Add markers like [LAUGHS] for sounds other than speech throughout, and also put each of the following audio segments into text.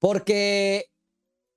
Porque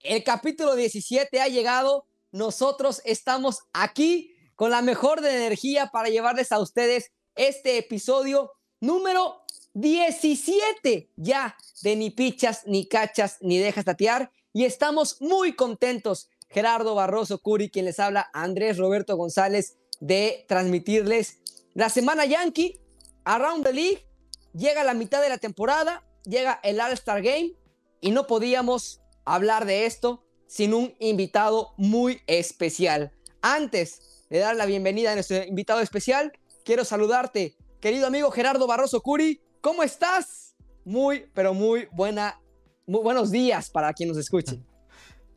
el capítulo 17 ha llegado. Nosotros estamos aquí con la mejor de energía para llevarles a ustedes este episodio número 17 ya de ni pichas, ni cachas, ni dejas tatear. Y estamos muy contentos. Gerardo Barroso Curi, quien les habla, Andrés Roberto González, de transmitirles la semana Yankee, Around the League. Llega la mitad de la temporada, llega el All-Star Game y no podíamos hablar de esto sin un invitado muy especial. Antes de dar la bienvenida a nuestro invitado especial, quiero saludarte, querido amigo Gerardo Barroso Curi. ¿Cómo estás? Muy, pero muy buena, muy buenos días para quien nos escuche.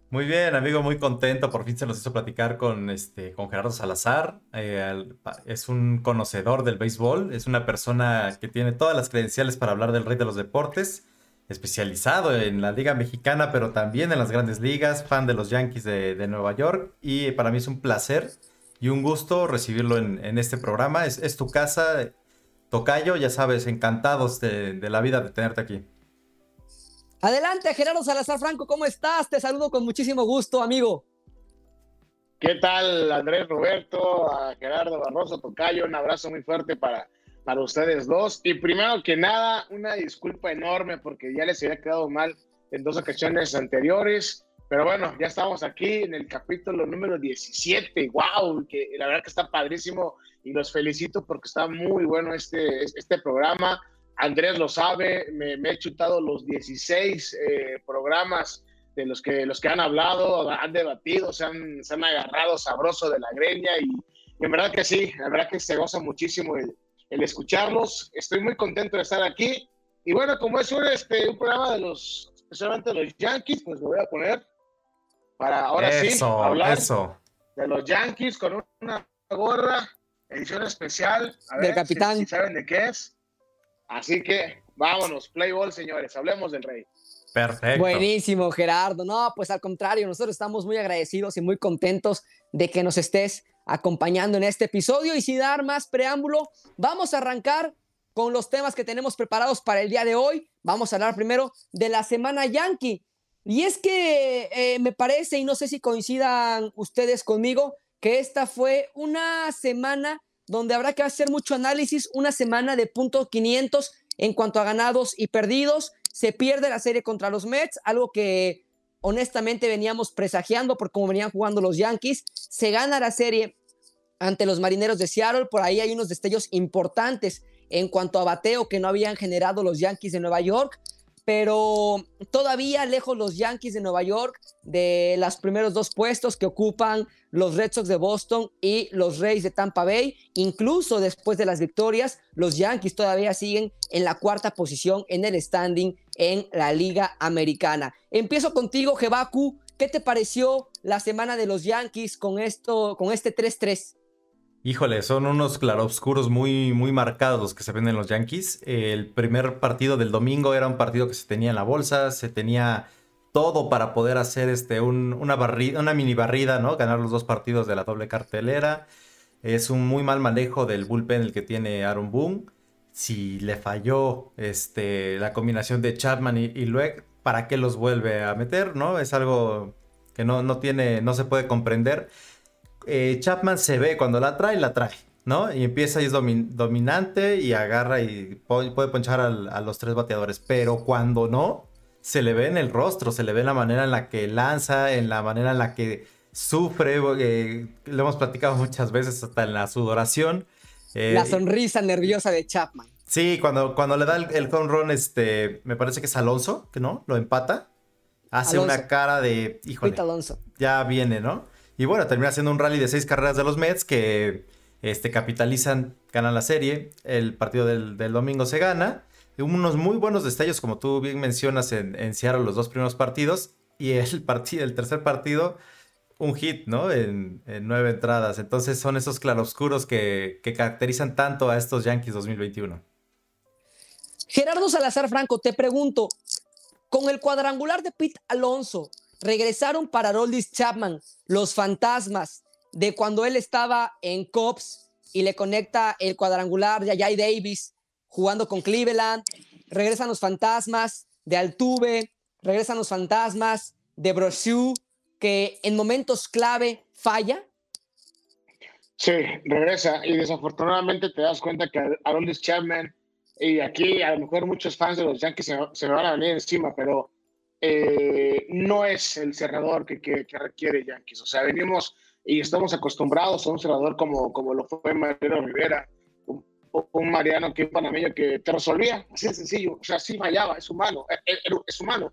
Muy bien, amigo, muy contento. Por fin se nos hizo platicar con, este, con Gerardo Salazar. Eh, es un conocedor del béisbol, es una persona que tiene todas las credenciales para hablar del rey de los deportes, especializado en la Liga Mexicana, pero también en las grandes ligas, fan de los Yankees de, Nueva York. Y para mí es un placer y un gusto recibirlo en, este programa. Es, tu casa, Tocayo, ya sabes, encantados de la vida de tenerte aquí. Adelante, Gerardo Salazar Franco, ¿cómo estás? Te saludo con muchísimo gusto, amigo. ¿Qué tal, Andrés Roberto, Gerardo Barroso Tocayo? Un abrazo muy fuerte para, para ustedes dos. Y primero que nada, una disculpa enorme porque ya les había quedado mal en dos ocasiones anteriores. Pero bueno, ya estamos aquí en el capítulo número 17. ¡Wow! Que la verdad que está padrísimo y los felicito porque está muy bueno este, este programa. Andrés lo sabe, me, he chutado los 16 eh, programas de los que, los que han hablado, han debatido, se han, se han agarrado sabroso de la greña y, en verdad que sí, la verdad que se goza muchísimo el, escucharlos. Estoy muy contento de estar aquí. Y bueno, como es un, este, un programa de los, especialmente de los Yankees, pues lo voy a poner para ahora sí hablar de los Yankees con una gorra, edición especial. A ver capitán. si saben de qué es. Así que vámonos, play ball, señores, hablemos del rey. Perfecto. Buenísimo, Gerardo. No, pues al contrario, nosotros estamos muy agradecidos y muy contentos de que nos estés acompañando en este episodio. Y sin dar más preámbulo, vamos a arrancar con los temas que tenemos preparados para el día de hoy. Vamos a hablar primero de la semana Yankee. Y es que eh, me parece, y no sé si coincidan ustedes conmigo, que esta fue una semana donde habrá que hacer mucho análisis, una semana de punto 500 en cuanto a ganados y perdidos. Se pierde la serie contra los Mets, algo que honestamente veníamos presagiando por cómo venían jugando los Yankees. Se gana la serie ante los Marineros de Seattle, por ahí hay unos destellos importantes en cuanto a bateo que no habían generado los Yankees de Nueva York pero todavía lejos los Yankees de Nueva York de los primeros dos puestos que ocupan los Red Sox de Boston y los Rays de Tampa Bay. Incluso después de las victorias, los Yankees todavía siguen en la cuarta posición en el standing en la Liga Americana. Empiezo contigo, Jebaku. ¿Qué te pareció la semana de los Yankees con, esto, con este 3-3? Híjole, son unos claroscuros muy, muy marcados los que se ven en los Yankees. El primer partido del domingo era un partido que se tenía en la bolsa, se tenía todo para poder hacer este, una, mini barrida, ¿no? Ganar los dos partidos de la doble cartelera. Es un muy mal manejo del bullpen el que tiene Aaron Boone. Si le falló este, la combinación de Chapman y, y ¿para qué los vuelve a meter? ¿no? Es algo que no, no, tiene, no se puede comprender. Eh, Chapman se ve cuando la trae, la trae, ¿no? Y empieza y es dominante y agarra y puede ponchar a los tres bateadores. Pero cuando no, se le ve en el rostro, se le ve en la manera en la que lanza, en la manera en la que sufre. Eh, lo hemos platicado [LAUGHS] muchas veces, hasta en la sudoración. Eh, la sonrisa nerviosa de Chapman. Sí, cuando, cuando le da el, home run, este, me parece que es Alonso, que no, lo empata. Hace una cara de, híjole, Alonso. ya viene, ¿no? Y bueno, termina siendo un rally de seis carreras de los Mets que este, capitalizan, ganan la serie. El partido del, domingo se gana. Unos muy buenos destellos, como tú bien mencionas, en, en Seattle los dos primeros partidos. Y el, [LAUGHS] partido, el tercer partido, un hit, ¿no? En, nueve entradas. Entonces son esos claroscuros que, que caracterizan tanto a estos Yankees 2021. Gerardo Salazar Franco, te pregunto, con el cuadrangular de Pete Alonso, regresaron para Roldis Chapman, los fantasmas de cuando él estaba en Cops y le conecta el cuadrangular de Ajay Davis jugando con Cleveland. Regresan los fantasmas de Altuve, regresan los fantasmas de Brochu, que en momentos clave falla. Sí, regresa y desafortunadamente te das cuenta que Aroldis Chapman y aquí a lo mejor muchos fans de los Yankees se, me van a venir encima, pero eh, no es el cerrador que, requiere Yankees. O sea, venimos y estamos acostumbrados a un cerrador como, como lo fue Mariano Rivera, un, un Mariano que un panameño que te resolvía, así de sencillo. O sea, sí fallaba, es humano, eh, eh, es, humano.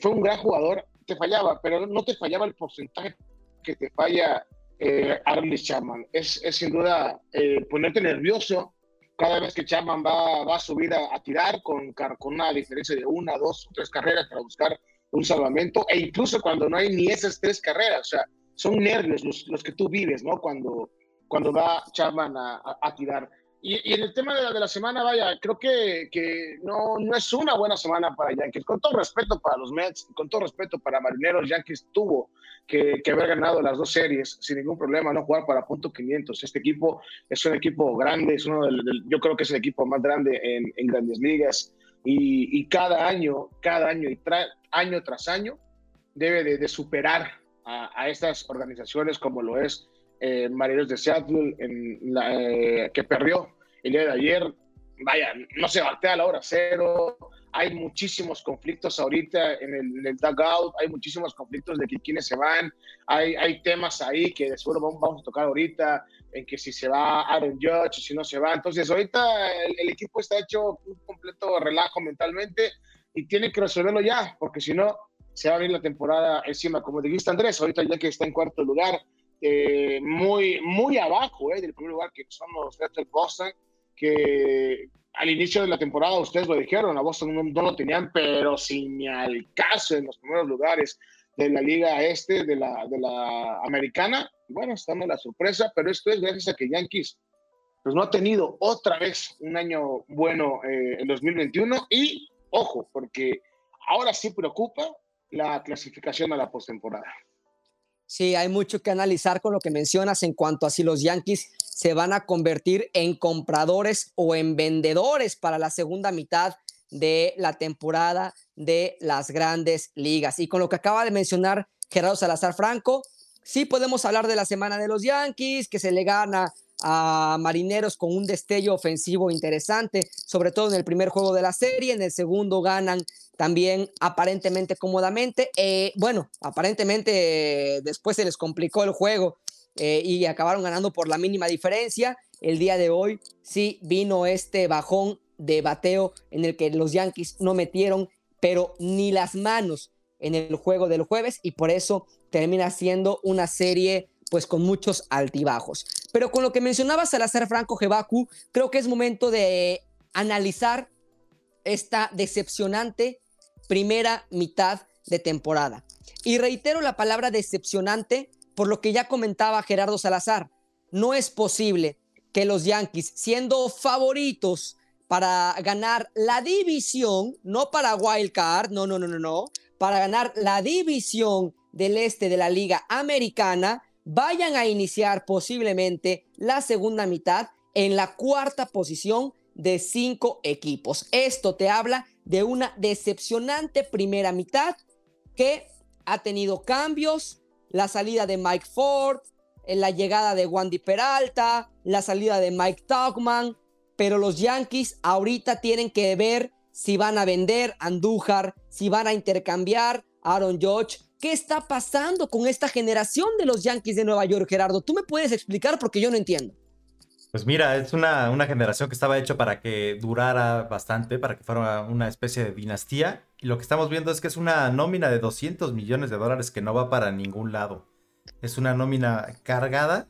fue un gran jugador, te fallaba, pero no te fallaba el porcentaje que te falla eh, Chapman. Es, es, sin duda ponerte nervioso cada vez que Chapman va, va a subir a, tirar con, con una diferencia de una, dos o tres carreras para buscar un salvamento, e incluso cuando no hay ni esas tres carreras, o sea, son nervios los, los que tú vives, ¿no? Cuando, cuando va Chapman a, a tirar. Y, en el tema de la, de la semana, vaya, creo que, que, no, no es una buena semana para Yankees. Con todo respeto para los Mets, con todo respeto para Marineros, Yankees tuvo que, que, haber ganado las dos series sin ningún problema, no jugar para punto 500. Este equipo es un equipo grande, es uno del, yo creo que es el equipo más grande en, en grandes ligas. Y, y, cada año, cada año y año tras año, debe de, de superar a, a estas organizaciones como lo es eh, Marineros de Seattle, en la, eh, que perdió el día de ayer. Vaya, no se batea a la hora cero. Hay muchísimos conflictos ahorita en el, en dugout, hay muchísimos conflictos de que quienes se van. Hay, hay temas ahí que de seguro vamos, a tocar ahorita, en que si se va Aaron Judge, si no se va. Entonces, ahorita el, equipo está hecho un completo relajo mentalmente y tiene que resolverlo ya, porque si no, se va a venir la temporada encima. Como dijiste, Andrés, ahorita ya que está en cuarto lugar, eh, muy, muy abajo eh, del primer lugar, que son los Red Boston, que al inicio de la temporada ustedes lo dijeron, a Boston no, lo tenían, pero sin al caso en los primeros lugares de la liga este, de la, de la americana. Bueno, estamos en la sorpresa, pero esto es gracias a que Yankees pues no ha tenido otra vez un año bueno eh, en 2021 y ojo, porque ahora sí preocupa la clasificación a la postemporada. Sí, hay mucho que analizar con lo que mencionas en cuanto a si los Yankees se van a convertir en compradores o en vendedores para la segunda mitad de la temporada de las grandes ligas. Y con lo que acaba de mencionar Gerardo Salazar Franco, sí podemos hablar de la semana de los Yankees, que se le gana a Marineros con un destello ofensivo interesante, sobre todo en el primer juego de la serie, en el segundo ganan también aparentemente cómodamente. Eh, bueno, aparentemente después se les complicó el juego eh, y acabaron ganando por la mínima diferencia. El día de hoy sí vino este bajón de bateo en el que los Yankees no metieron, pero ni las manos en el juego del jueves y por eso termina siendo una serie pues con muchos altibajos. Pero con lo que mencionaba Salazar Franco Jebaku, creo que es momento de analizar esta decepcionante primera mitad de temporada. Y reitero la palabra decepcionante por lo que ya comentaba Gerardo Salazar. No es posible que los Yankees, siendo favoritos para ganar la división, no para Wild Card, no, no, no, no, no, para ganar la división del este de la Liga Americana, vayan a iniciar posiblemente la segunda mitad en la cuarta posición de cinco equipos. Esto te habla de una decepcionante primera mitad que ha tenido cambios, la salida de Mike Ford, la llegada de Wandy Peralta, la salida de Mike Tauchman, pero los Yankees ahorita tienen que ver si van a vender Andújar, si van a intercambiar Aaron Judge. ¿Qué está pasando con esta generación de los Yankees de Nueva York, Gerardo? ¿Tú me puedes explicar porque yo no entiendo? Pues mira, es una, una, generación que estaba hecha para que durara bastante, para que fuera una especie de dinastía. Y lo que estamos viendo es que es una nómina de 200 millones de dólares que no va para ningún lado. Es una nómina cargada,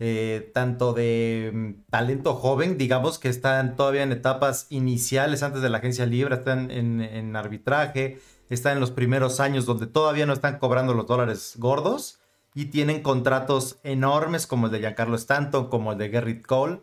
eh, tanto de mm, talento joven, digamos que están todavía en etapas iniciales antes de la agencia libre, están en, en arbitraje, están en los primeros años donde todavía no están cobrando los dólares gordos y tienen contratos enormes como el de Giancarlo Stanton, como el de Gerrit Cole.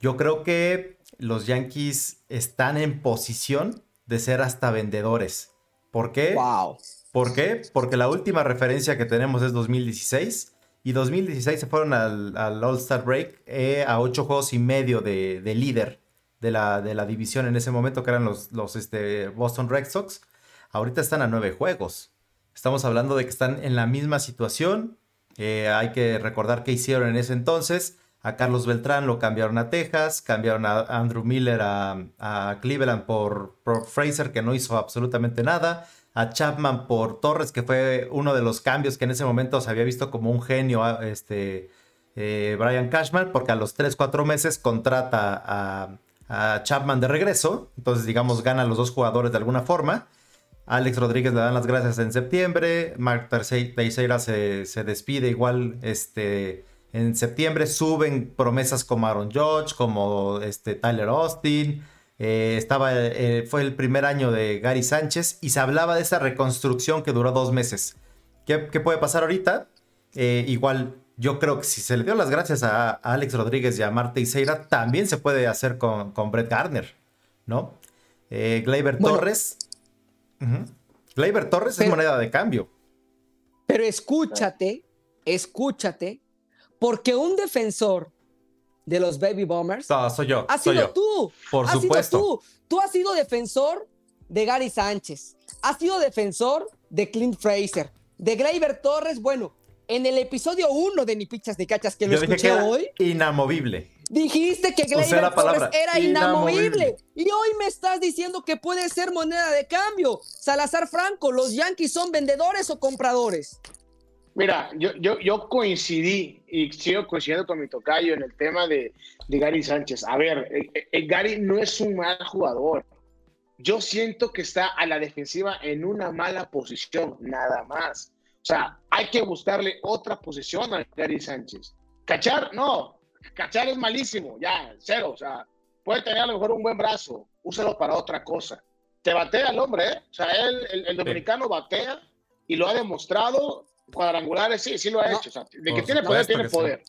Yo creo que los Yankees están en posición de ser hasta vendedores. ¿Por qué? Wow. ¿Por qué? Porque la última referencia que tenemos es 2016 y 2016 se fueron al, All-Star Break eh, a ocho juegos y medio de, líder de la, de la, división en ese momento, que eran los, los este, Boston Red Sox. Ahorita están a nueve juegos. Estamos hablando de que están en la misma situación. Eh, hay que recordar qué hicieron en ese entonces. A Carlos Beltrán lo cambiaron a Texas, cambiaron a Andrew Miller a, Cleveland por, por, Fraser, que no hizo absolutamente nada a Chapman por Torres, que fue uno de los cambios que en ese momento se había visto como un genio, este, eh, Brian Cashman, porque a los 3, 4 meses contrata a, Chapman de regreso, entonces digamos gana los dos jugadores de alguna forma. Alex Rodríguez le dan las gracias en septiembre, Mark Teixeira se, se despide igual este, en septiembre, suben promesas como Aaron Judge, como este, Tyler Austin, eh, estaba, eh, fue el primer año de Gary Sánchez y se hablaba de esa reconstrucción que duró dos meses. ¿Qué, puede pasar ahorita? Eh, igual, yo creo que si se le dio las gracias a, Alex Rodríguez y a Marta Iseira, también se puede hacer con, con Brett Gardner, ¿no? Gleyber Torres. Gleyber Torres es moneda de cambio. Pero escúchate, escúchate, porque un defensor de los Baby Bombers. No, soy yo. Has sido tú. Por supuesto. tú. Tú has sido defensor de Gary Sánchez. Has sido defensor de Clint Fraser. De Gleyber Torres. Bueno, en el episodio 1 de Ni Pichas ni Cachas que lo escuché hoy. Inamovible. Dijiste que Gleyber Torres era inamovible. Y hoy me estás diciendo que puede ser moneda de cambio. Salazar Franco, ¿los Yankees son vendedores o compradores? Mira, yo, yo, yo coincidí y sigo coincidiendo con mi tocayo en el tema de, de Gary Sánchez. A ver, eh, eh, eh, Gary no es un mal jugador. Yo siento que está a la defensiva en una mala posición, nada más. O sea, hay que buscarle otra posición a Gary Sánchez. Cachar, no. Cachar es malísimo, ya, cero. O sea, puede tener a lo mejor un buen brazo, úsalo para otra cosa. Te batea el hombre, ¿eh? O sea, él, el, el dominicano batea y lo ha demostrado cuadrangulares, sí, sí lo ha hecho. de que tiene poder, tiene poder.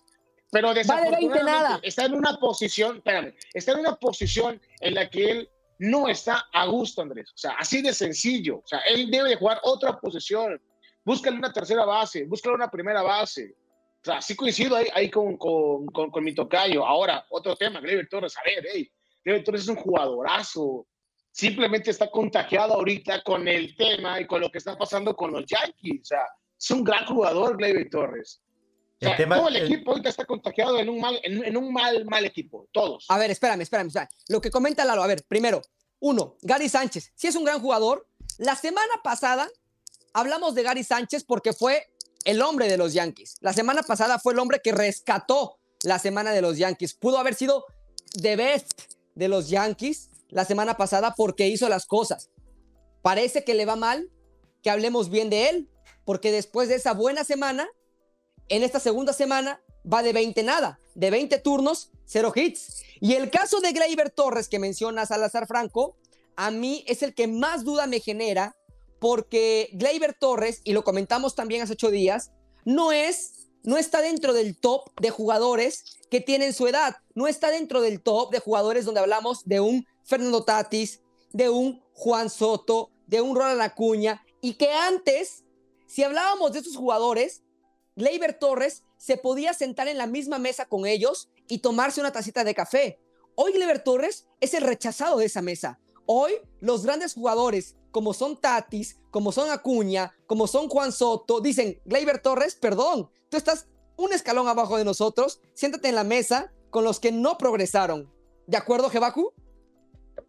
Pero desafortunadamente está en una posición, espérame, está en una posición en la que él no está a gusto, Andrés. O sea, así de sencillo. O sea, él debe de jugar otra posición. Búscale una tercera base, búscale una primera base. O sea, sí coincido ahí, ahí con, con, con, mi tocayo. Ahora, otro tema, Gleyber Torres. A ver, hey, Gleyber Torres es un jugadorazo. Simplemente está contagiado ahorita con el tema y con lo que está pasando con los Yankees. O sea, es un gran jugador, Gleyber Torres. todo el, equipo ahorita está contagiado en un mal, en, un mal, mal equipo, todos. A ver, espérame, espérame. lo que comenta Lalo, a ver, primero, uno, Gary Sánchez, si es un gran jugador. La semana pasada hablamos de Gary Sánchez porque fue el hombre de los Yankees. La semana pasada fue el hombre que rescató la semana de los Yankees. Pudo haber sido the best de los Yankees la semana pasada porque hizo las cosas. Parece que le va mal que hablemos bien de él, porque después de esa buena semana, en esta segunda semana va de 20 nada, de 20 turnos, cero hits. Y el caso de Gleyber Torres que menciona Salazar Franco, a mí es el que más duda me genera, porque Gleyber Torres, y lo comentamos también hace ocho días, no es, no está dentro del top de jugadores que tienen su edad, no está dentro del top de jugadores donde hablamos de un Fernando Tatis, de un Juan Soto, de un Ronald Acuña, y que antes si hablábamos de estos jugadores, Gleyber Torres se podía sentar en la misma mesa con ellos y tomarse una tacita de café. Hoy Gleyber Torres es el rechazado de esa mesa. Hoy los grandes jugadores, como son Tatis, como son Acuña, como son Juan Soto, dicen, Gleyber Torres, perdón, tú estás un escalón abajo de nosotros, siéntate en la mesa con los que no progresaron. ¿De acuerdo, Jebaku?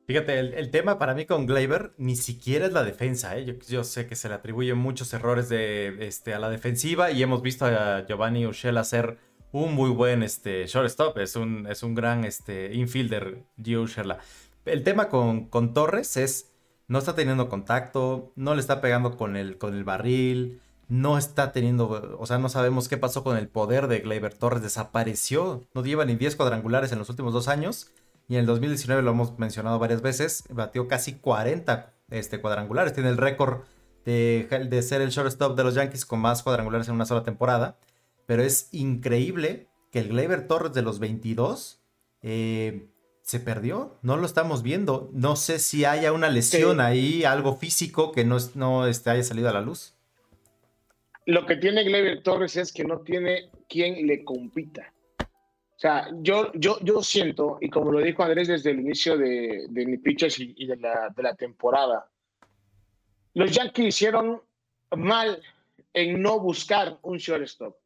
Fíjate, el, tema para mí con Gleyber ni siquiera es la defensa. ¿eh? Yo, sé que se le atribuyen muchos errores de, este, a la defensiva y hemos visto a Giovanni Urshela hacer un muy buen este, shortstop. Es un, es un gran este, infielder, Gio Urshela. El tema con, con, Torres es, no está teniendo contacto, no le está pegando con el, con el barril, no está teniendo, o sea, no sabemos qué pasó con el poder de Gleyber Torres. Desapareció, no lleva ni 10 cuadrangulares en los últimos dos años y en el 2019 lo hemos mencionado varias veces, batió casi 40 este, cuadrangulares. Tiene el récord de, de, ser el shortstop de los Yankees con más cuadrangulares en una sola temporada. Pero es increíble que el Gleyber Torres de los 22 eh, se perdió. No lo estamos viendo. No sé si haya una lesión ahí, algo físico que no, no este, haya salido a la luz. lo que tiene Gleyber Torres es que no tiene quien le compita. O sea, yo, yo, yo siento, y como lo dijo Andrés desde el inicio de, de mi pitches y, de, la, de la temporada, los Yankees hicieron mal en no buscar un shortstop.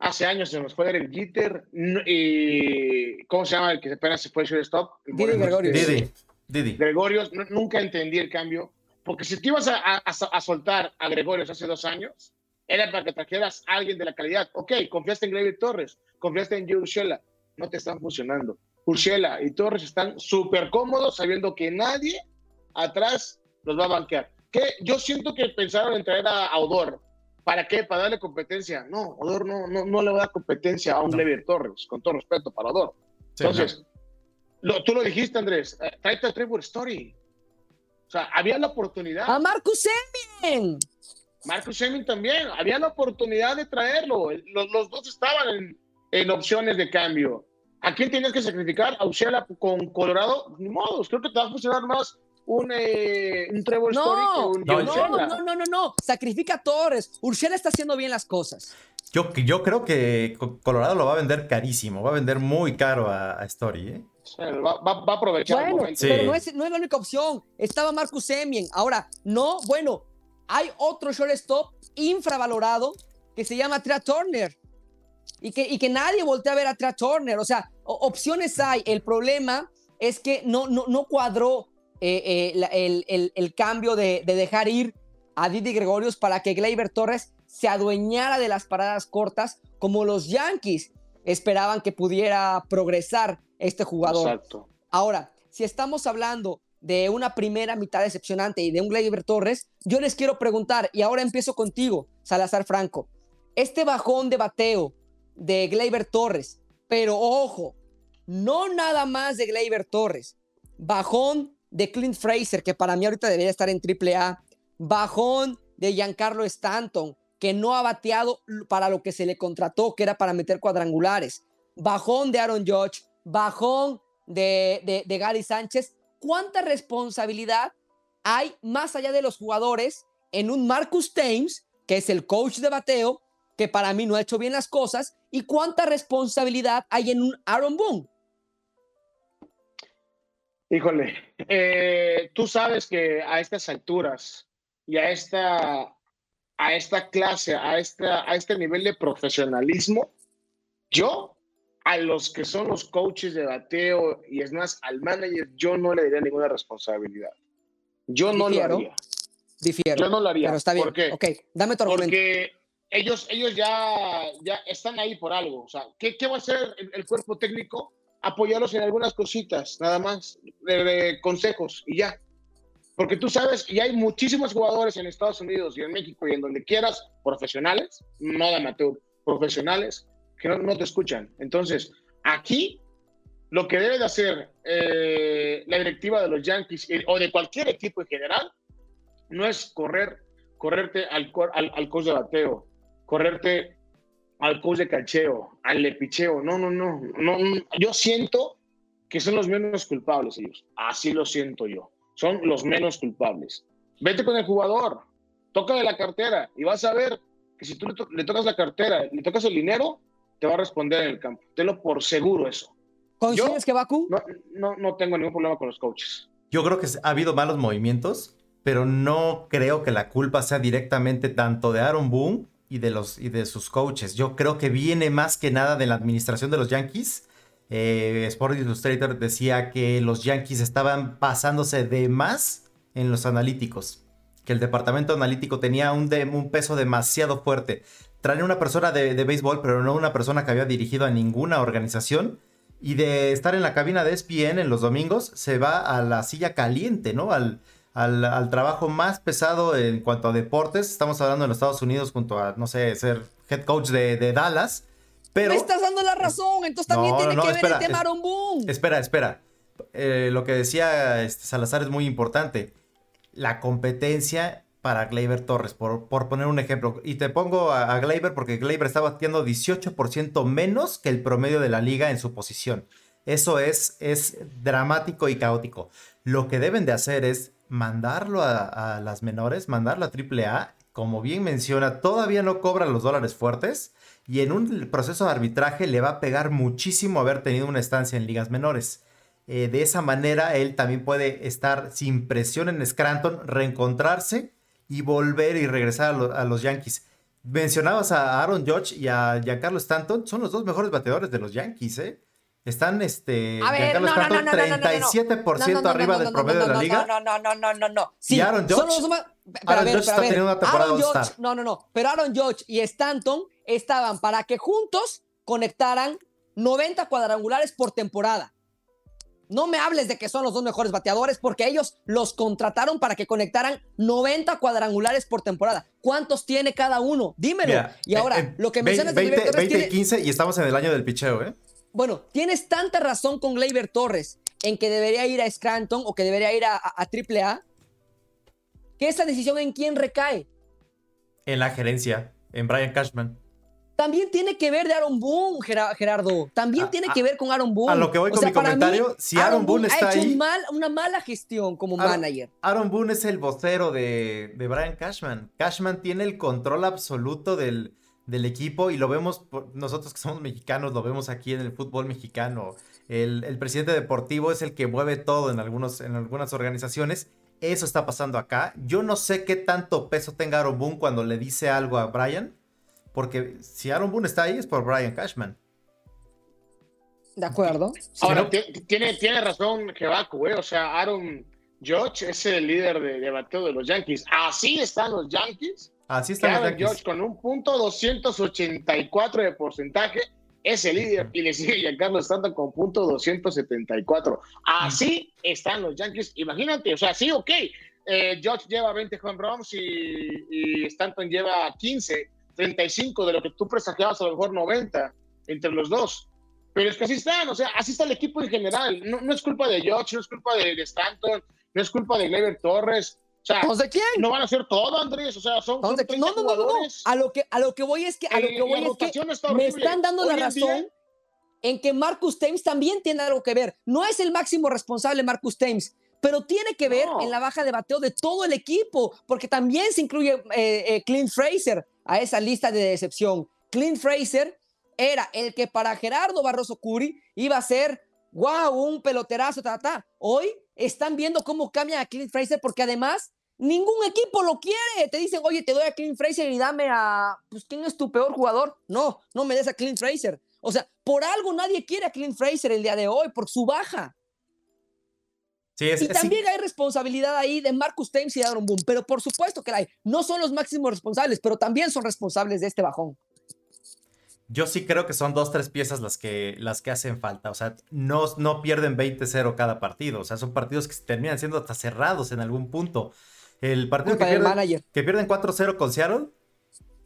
Hace años se nos fue el Jeter y ¿cómo se llama el que apenas se fue el shortstop? Didi Gregorius. Didi. Didi. Gregorius, nunca entendí el cambio, porque si te ibas a, a, soltar a Gregorius hace dos años, era para que trajeras a alguien de la calidad. Ok, confiaste en Gleyber Torres, confiaste en Joe Urshela, no te están funcionando. Urshela y Torres están súper cómodos sabiendo que nadie atrás los va a banquear. Que yo siento que pensaron en traer a Odor, ¿Para qué? ¿Para darle competencia? No, Odor no, no, no le va a dar competencia a un no. Torres, con todo respeto para Odor. Entonces, lo, tú lo dijiste, Andrés, eh, tráete a Trevor Story. O sea, había la oportunidad. A Marcus Semien. Marcus Semien también. Había la oportunidad de traerlo. Los, los dos estaban en, en, opciones de cambio. ¿A quién tienes que sacrificar? A Ushela con Colorado. Ni modo, creo que te va a funcionar más un, eh, un Trevor no, Story un no, no, no, no, no, no, sacrifica a Torres. Urshela está haciendo bien las cosas. Yo, yo creo que Colorado lo va a vender carísimo, va a vender muy caro a, Story, ¿eh? Va, va, a aprovechar bueno, Pero no es, no es la única opción. Estaba Marcus Semien. Ahora, no, bueno, hay otro shortstop infravalorado que se llama Trea Turner. Y que, y que nadie voltea a ver a Trea Turner. O sea, opciones hay. El problema es que no, no, no cuadró eh, eh, el, cambio de, dejar ir a Didi Gregorius para que Gleyber Torres se adueñara de las paradas cortas como los Yankees esperaban que pudiera progresar este jugador. Ahora, si estamos hablando de una primera mitad decepcionante y de un Gleyber Torres, yo les quiero preguntar, y ahora empiezo contigo, Salazar Franco, este bajón de bateo de Gleyber Torres, pero ojo, no nada más de Gleyber Torres, bajón de Clint Fraser, que para mí ahorita debería estar en AAA, bajón de Giancarlo Stanton, que no ha bateado para lo que se le contrató, que era para meter cuadrangulares, bajón de Aaron Judge, bajón de, de, Gary Sánchez. ¿Cuánta responsabilidad hay más allá de los jugadores en un Marcus Thames, que es el coach de bateo, que para mí no ha hecho bien las cosas, y cuánta responsabilidad hay en un Aaron Boone, Híjole, eh, tú sabes que a estas alturas y a esta, a esta clase, a, esta, a este nivel de profesionalismo, yo a los que son los coaches de bateo y es más, al manager, yo no le daría ninguna responsabilidad. Yo no lo haría. Difiero. Yo no lo haría. Pero está bien. ¿Por qué? Ok, dame tu argumento. Porque ellos, ellos ya, ya están ahí por algo. O sea, ¿qué, qué va a hacer el cuerpo técnico? Apoyarlos en algunas cositas, nada más, de, consejos y ya. Porque tú sabes, y hay muchísimos jugadores en Estados Unidos y en México y en donde quieras, profesionales, no de amateur, profesionales, que no, te escuchan. Entonces, aquí lo que debe de hacer eh, la directiva de los Yankees eh, o de cualquier equipo en general no es correr, correrte al, al, al coach de bateo, correrte al coach de cacheo, al lepicheo. No, no, no, no. Yo siento que son los menos culpables ellos. Así lo siento yo. Son los menos culpables. Vete con el jugador, toca de la cartera y vas a ver que si tú le, tocas la cartera, le tocas el dinero, te va a responder en el campo. Tenlo por seguro eso. ¿Coincides que Baku? No, no, no tengo ningún problema con los coaches. Yo creo que ha habido malos movimientos, pero no creo que la culpa sea directamente tanto de Aaron Boone y de, los, y de sus coaches. Yo creo que viene más que nada de la administración de los Yankees. Eh, Sport Illustrator decía que los Yankees estaban pasándose de más en los analíticos, que el departamento analítico tenía un, un peso demasiado fuerte. Traen una persona de, de, béisbol, pero no una persona que había dirigido a ninguna organización. Y de estar en la cabina de ESPN en los domingos, se va a la silla caliente, ¿no? Al, al, trabajo más pesado en cuanto a deportes. Estamos hablando en los Estados Unidos junto a, no sé, ser head coach de, Dallas. Pero... Me estás dando la razón, entonces también tiene que ver el tema Aaron Boone. Espera, espera. Eh, lo que decía este, Salazar es muy importante. La competencia para Gleyber Torres, por, por, poner un ejemplo. Y te pongo a, a Gleyber porque Gleyber está batiendo 18% menos que el promedio de la liga en su posición. Eso es, es dramático y caótico. Lo que deben de hacer es mandarlo a, las menores, mandarlo a AAA como bien menciona, todavía no cobra los dólares fuertes y en un proceso de arbitraje le va a pegar muchísimo haber tenido una estancia en ligas menores. Eh, de esa manera él también puede estar sin presión en Scranton, reencontrarse y volver y regresar a, los Yankees. Mencionabas a Aaron Judge y a Giancarlo Stanton, son los dos mejores bateadores de los Yankees, ¿eh? Están, este, a ver, no, no, no, no, 37% arriba del promedio de la liga. No, no, no, no, no, no. Sí, y Aaron Judge, más... Aaron está teniendo una temporada Aaron No, no, no. Pero Aaron Judge y Stanton estaban para que juntos conectaran 90 cuadrangulares por temporada. No me hables de que son los dos mejores bateadores porque ellos los contrataron para que conectaran 90 cuadrangulares por temporada. ¿Cuántos tiene cada uno? Dímelo. y ahora, eh, lo que mencionas 20, de 20 y 15 y estamos en el año del picheo, ¿eh? Bueno, tienes tanta razón con Gleyber Torres en que debería ir a Scranton o que debería ir a, a, AAA, que esa decisión en quién recae. En la gerencia, en Brian Cashman. También tiene que ver de Aaron Boone, Gerardo. También tiene que ver con Aaron Boone. A lo que voy con mi comentario, si Aaron, Boone, está ha hecho ahí. una mala gestión como manager. Aaron Boone es el vocero de, de Brian Cashman. Cashman tiene el control absoluto del, del equipo y lo vemos, nosotros que somos mexicanos, lo vemos aquí en el fútbol mexicano. El, presidente deportivo es el que mueve todo en, algunos, en algunas organizaciones. Eso está pasando acá. Yo no sé qué tanto peso tenga Aaron Boone cuando le dice algo a Brian, porque si Aaron Boone está ahí es por Brian Cashman. De acuerdo. Ahora, tiene, tiene razón Jebaco, ¿eh? O sea, Aaron George es el líder de, de bateo de los Yankees. Así están los Yankees Así está Aaron George con un punto 284 de porcentaje es el líder y le sigue Giancarlo Stanton con punto 274. Así están los Yankees. Imagínate, o sea, sí, ok. Eh, George lleva 20 home runs y, Stanton lleva 15, 35 de lo que tú presagiabas a lo mejor 90 entre los dos. Pero es que así están, o sea, así está el equipo en general. No, es culpa de George, no es culpa de, de Stanton, no es culpa de Gleyber Torres, o sea, ¿de quién? No van a hacer todo, Andrés. O sea, son, son no, no, no, no, A lo que a lo que voy es que a lo que voy es que me están dando la razón en que Marcus Thames también tiene algo que ver. No es el máximo responsable Marcus Thames, pero tiene que ver en la baja de bateo de todo el equipo, porque también se incluye eh, eh, Clint Fraser a esa lista de decepción. Clint Fraser era el que para Gerardo Barroso Curi iba a ser, wow, un peloterazo, ta, ta. Hoy están viendo cómo cambia a Clint Fraser porque además ningún equipo lo quiere. Te dicen, oye, te doy a Clint Fraser y dame a, pues, ¿quién es tu peor jugador? No, no me des a Clint Fraser. O sea, por algo nadie quiere a Clint Fraser el día de hoy, por su baja. Sí, es, y también hay responsabilidad ahí de Marcus Thames y de Aaron Boone, pero por supuesto que la hay. No son los máximos responsables, pero también son responsables de este bajón yo sí creo que son dos, tres piezas las que, las que hacen falta. O sea, no, no pierden 20-0 cada partido. O sea, son partidos que terminan siendo hasta cerrados en algún punto. El partido que pierden, que pierden, 4-0 con Seattle,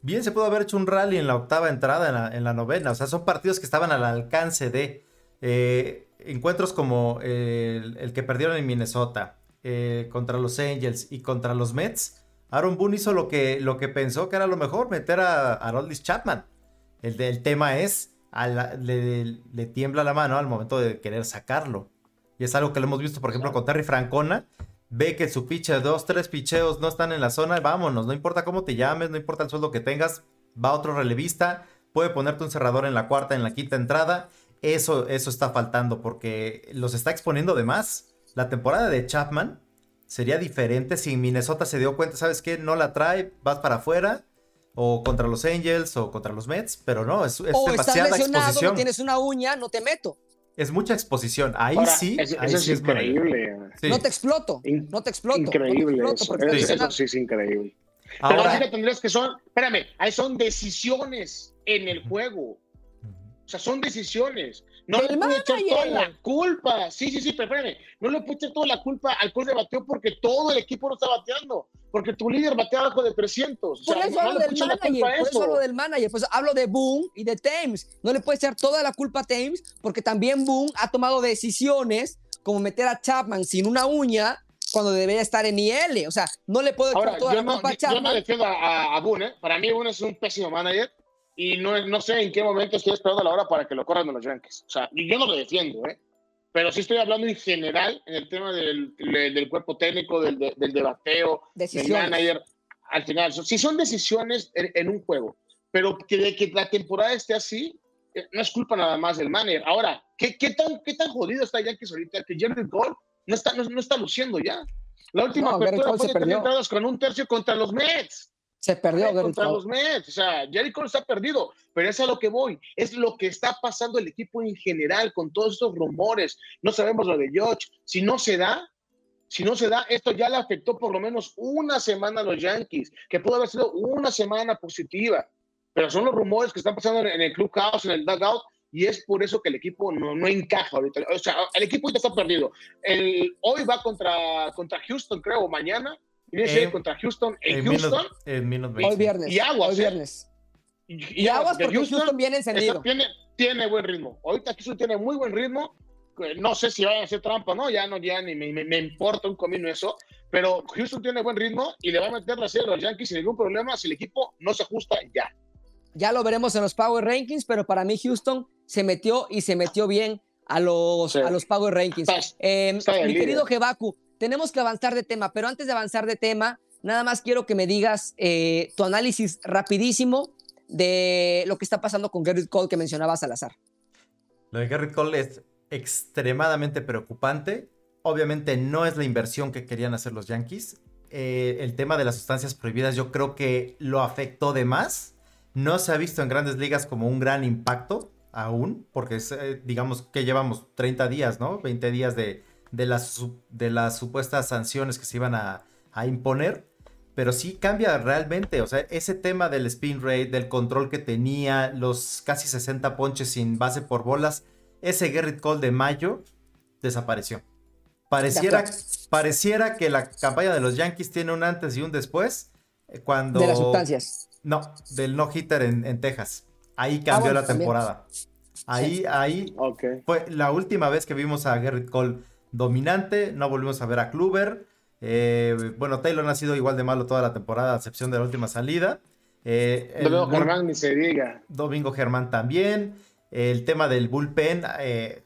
bien se pudo haber hecho un rally en la octava entrada, en la, novena. O sea, son partidos que estaban al alcance de eh, encuentros como el, que perdieron en Minnesota eh, contra los Angels y contra los Mets. Aaron Boone hizo lo que, lo que pensó que era lo mejor, meter a, a Chapman. El, tema es, le, tiembla la mano al momento de querer sacarlo. Y es algo que lo hemos visto, por ejemplo, con Terry Francona. Ve que su piche, dos, tres picheos no están en la zona, vámonos, no importa cómo te llames, no importa el sueldo que tengas, va otro relevista, puede ponerte un cerrador en la cuarta, en la quinta entrada. Eso, eso está faltando porque los está exponiendo de más. La temporada de Chapman sería diferente si Minnesota se dio cuenta, ¿sabes qué? No la trae, vas para afuera o contra los Angels o contra los Mets, pero no, es, es o demasiada estás lesionado, exposición. No tienes una uña, no te meto. Es mucha exposición. Ahí sí, eso, ahí es increíble. No te exploto, no te exploto. Increíble. eso, sí es increíble. Pero Ahora, que tendrías que son, espérame, ahí son decisiones en el juego. O sea, son decisiones. No le puede echar toda la culpa. Sí, sí, sí, pero espérame. No le puede echar toda la culpa al coach de bateo porque todo el equipo no está bateando. Porque tu líder batea abajo de 300. Por eso hablo del manager. Por eso hablo del manager. Pues hablo de Boone y de Thames. No le puede echar toda la culpa a Thames porque también Boone ha tomado decisiones como meter a Chapman sin una uña cuando debería estar en IL. O sea, no le puedo echar toda la culpa a Chapman. Yo no defiendo a, a Boone. ¿eh? Para mí Boone es un pésimo manager y no, no sé en qué momento estoy esperando la hora para que lo corran de los Yankees. O sea, yo no lo defiendo, ¿eh? Pero sí estoy hablando en general en el tema del, del cuerpo técnico, del, del debateo, del manager. al final, si son decisiones en, un juego, pero que, que la temporada esté así, eh, no es culpa nada más del manager. Ahora, ¿qué, qué, tan, qué tan jodido está Yankees ahorita que Jerry Cole no está, no, está luciendo ya? La última no, apertura fue de entradas con un tercio contra los Mets. Se perdió Gary contra los Mets. O sea, Jerry Cole está perdido, pero es a lo que voy. Es lo que está pasando el equipo en general con todos estos rumores. No sabemos lo de George. Si no se da, si no se da, esto ya le afectó por lo menos una semana a los Yankees, que pudo haber sido una semana positiva pero son los rumores que están pasando en el clubhouse, en el dugout, y es por eso que el equipo no, no encaja ahorita. O sea, el equipo ya está perdido. El, hoy va contra, contra Houston, creo, mañana. Viene eh, contra Houston en, Houston. hoy viernes. Y aguas. Hoy ¿eh? viernes. Y, aguas porque Houston, viene encendido. tiene, tiene buen ritmo. Ahorita Houston tiene muy buen ritmo. No sé si van a hacer trampa, ¿no? Ya no, ya ni me, me, importa un comino eso. Pero Houston tiene buen ritmo y le va a meter la serie a los Yankees sin ningún problema si el equipo no se ajusta ya. Ya lo veremos en los Power Rankings, pero para mí Houston se metió y se metió bien a los, a los Power Rankings. Em, mi querido Jebaku, tenemos que avanzar de tema, pero antes de avanzar de tema, nada más quiero que me digas eh, tu análisis rapidísimo de lo que está pasando con Garrett Cole que mencionaba Salazar. Lo de Garrett Cole es extremadamente preocupante. Obviamente no es la inversión que querían hacer los Yankees. Eh, el tema de las sustancias prohibidas yo creo que lo afectó de más no se ha visto en grandes ligas como un gran impacto aún, porque eh, digamos que llevamos 30 días, ¿no? 20 días de, de, las, de las supuestas sanciones que se iban a, imponer. Pero sí cambia realmente, o sea, ese tema del spin rate, del control que tenía, los casi 60 ponches sin base por bolas, ese Garrett Cole de mayo desapareció. Pareciera, pareciera que la campaña de los Yankees tiene un antes y un después. Eh, cuando, de las sustancias. No, del no hitter en, Texas. Ahí cambió ah, la temporada. Ahí, ahí fue la última vez que vimos a Garrett Cole dominante. No volvimos a ver a Kluber. Eh, bueno, Taylor ha sido igual de malo toda la temporada, a excepción de la última salida. Eh, Domingo Germán ni se diga. Domingo Germán también. el tema del bullpen. Eh,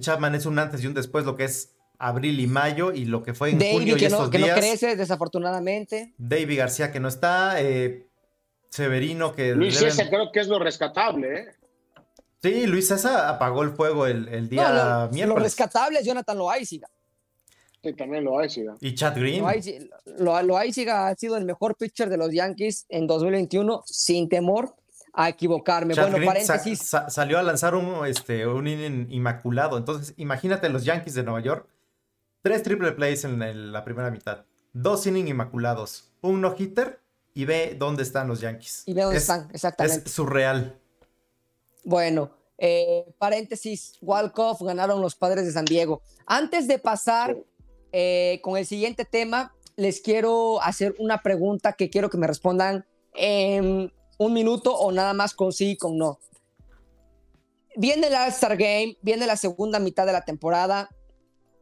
Chapman es un antes y un después, lo que es abril y mayo y lo que fue en junio y estos que días. no crece, desafortunadamente. David García que no está. Eh, Severino que... Luis César creo que es lo rescatable, ¿eh? Sí, Luis César apagó el fuego el, día no, lo, Lo rescatable es Jonathan Loaiziga. Sí, también Loaiziga. Y Chad Green. Loaiziga ha sido el mejor pitcher de los Yankees en 2021, sin temor a equivocarme. bueno, paréntesis. salió a lanzar un, este, un inning inmaculado. Entonces, imagínate los Yankees de Nueva York. Tres triple plays en la primera mitad. Dos innings inmaculados. Un no-hitter y ve dónde están los Yankees. Y ve dónde están, exactamente. Es surreal. Bueno, eh, paréntesis, Walkoff ganaron los padres de San Diego. Antes de pasar eh, con el siguiente tema, les quiero hacer una pregunta que quiero que me respondan en un minuto o nada más con sí y con no. Viene el All-Star Game, viene la segunda mitad de la temporada.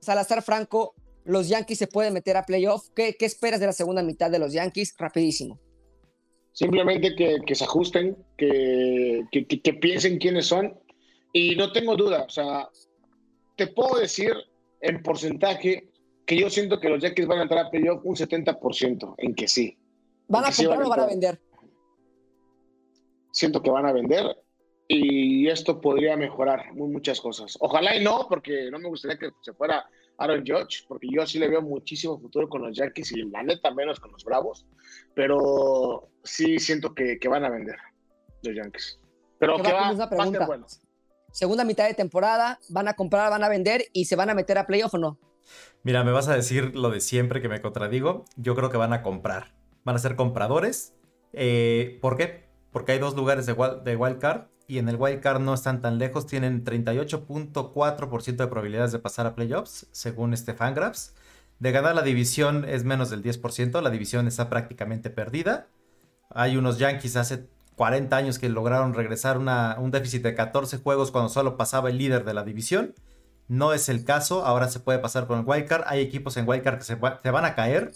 Salazar Franco, los Yankees se pueden meter a playoff. ¿Qué, ¿Qué, esperas de la segunda mitad de los Yankees? Rapidísimo. Simplemente que, se ajusten, que, que, piensen quiénes son. Y no tengo duda, o sea, te puedo decir en porcentaje que yo siento que los Yankees van a entrar a playoff un 70% en que sí. ¿Van a comprar o van a vender? Siento que van a vender y esto podría mejorar muchas cosas. Ojalá y no, porque no me gustaría que se fuera Aaron Judge, porque yo sí le veo muchísimo futuro con los Yankees y la neta menos con los Bravos, pero sí siento que, van a vender los Yankees. Pero que va, a ser bueno. Segunda mitad de temporada, ¿van a comprar, van a vender y se van a meter a playoff o no? Mira, me vas a decir lo de siempre que me contradigo. Yo creo que van a comprar. Van a ser compradores. Eh, ¿Por qué? Porque hay dos lugares de, de wild card y en el wild card no están tan lejos, tienen 38.4% de probabilidades de pasar a playoffs, según este Fangraphs. De ganar la división es menos del 10%, la división está prácticamente perdida. Hay unos Yankees hace 40 años que lograron regresar un déficit de 14 juegos cuando solo pasaba el líder de la división. No es el caso, ahora se puede pasar con el wildcard. Hay equipos en wildcard que se, van a caer.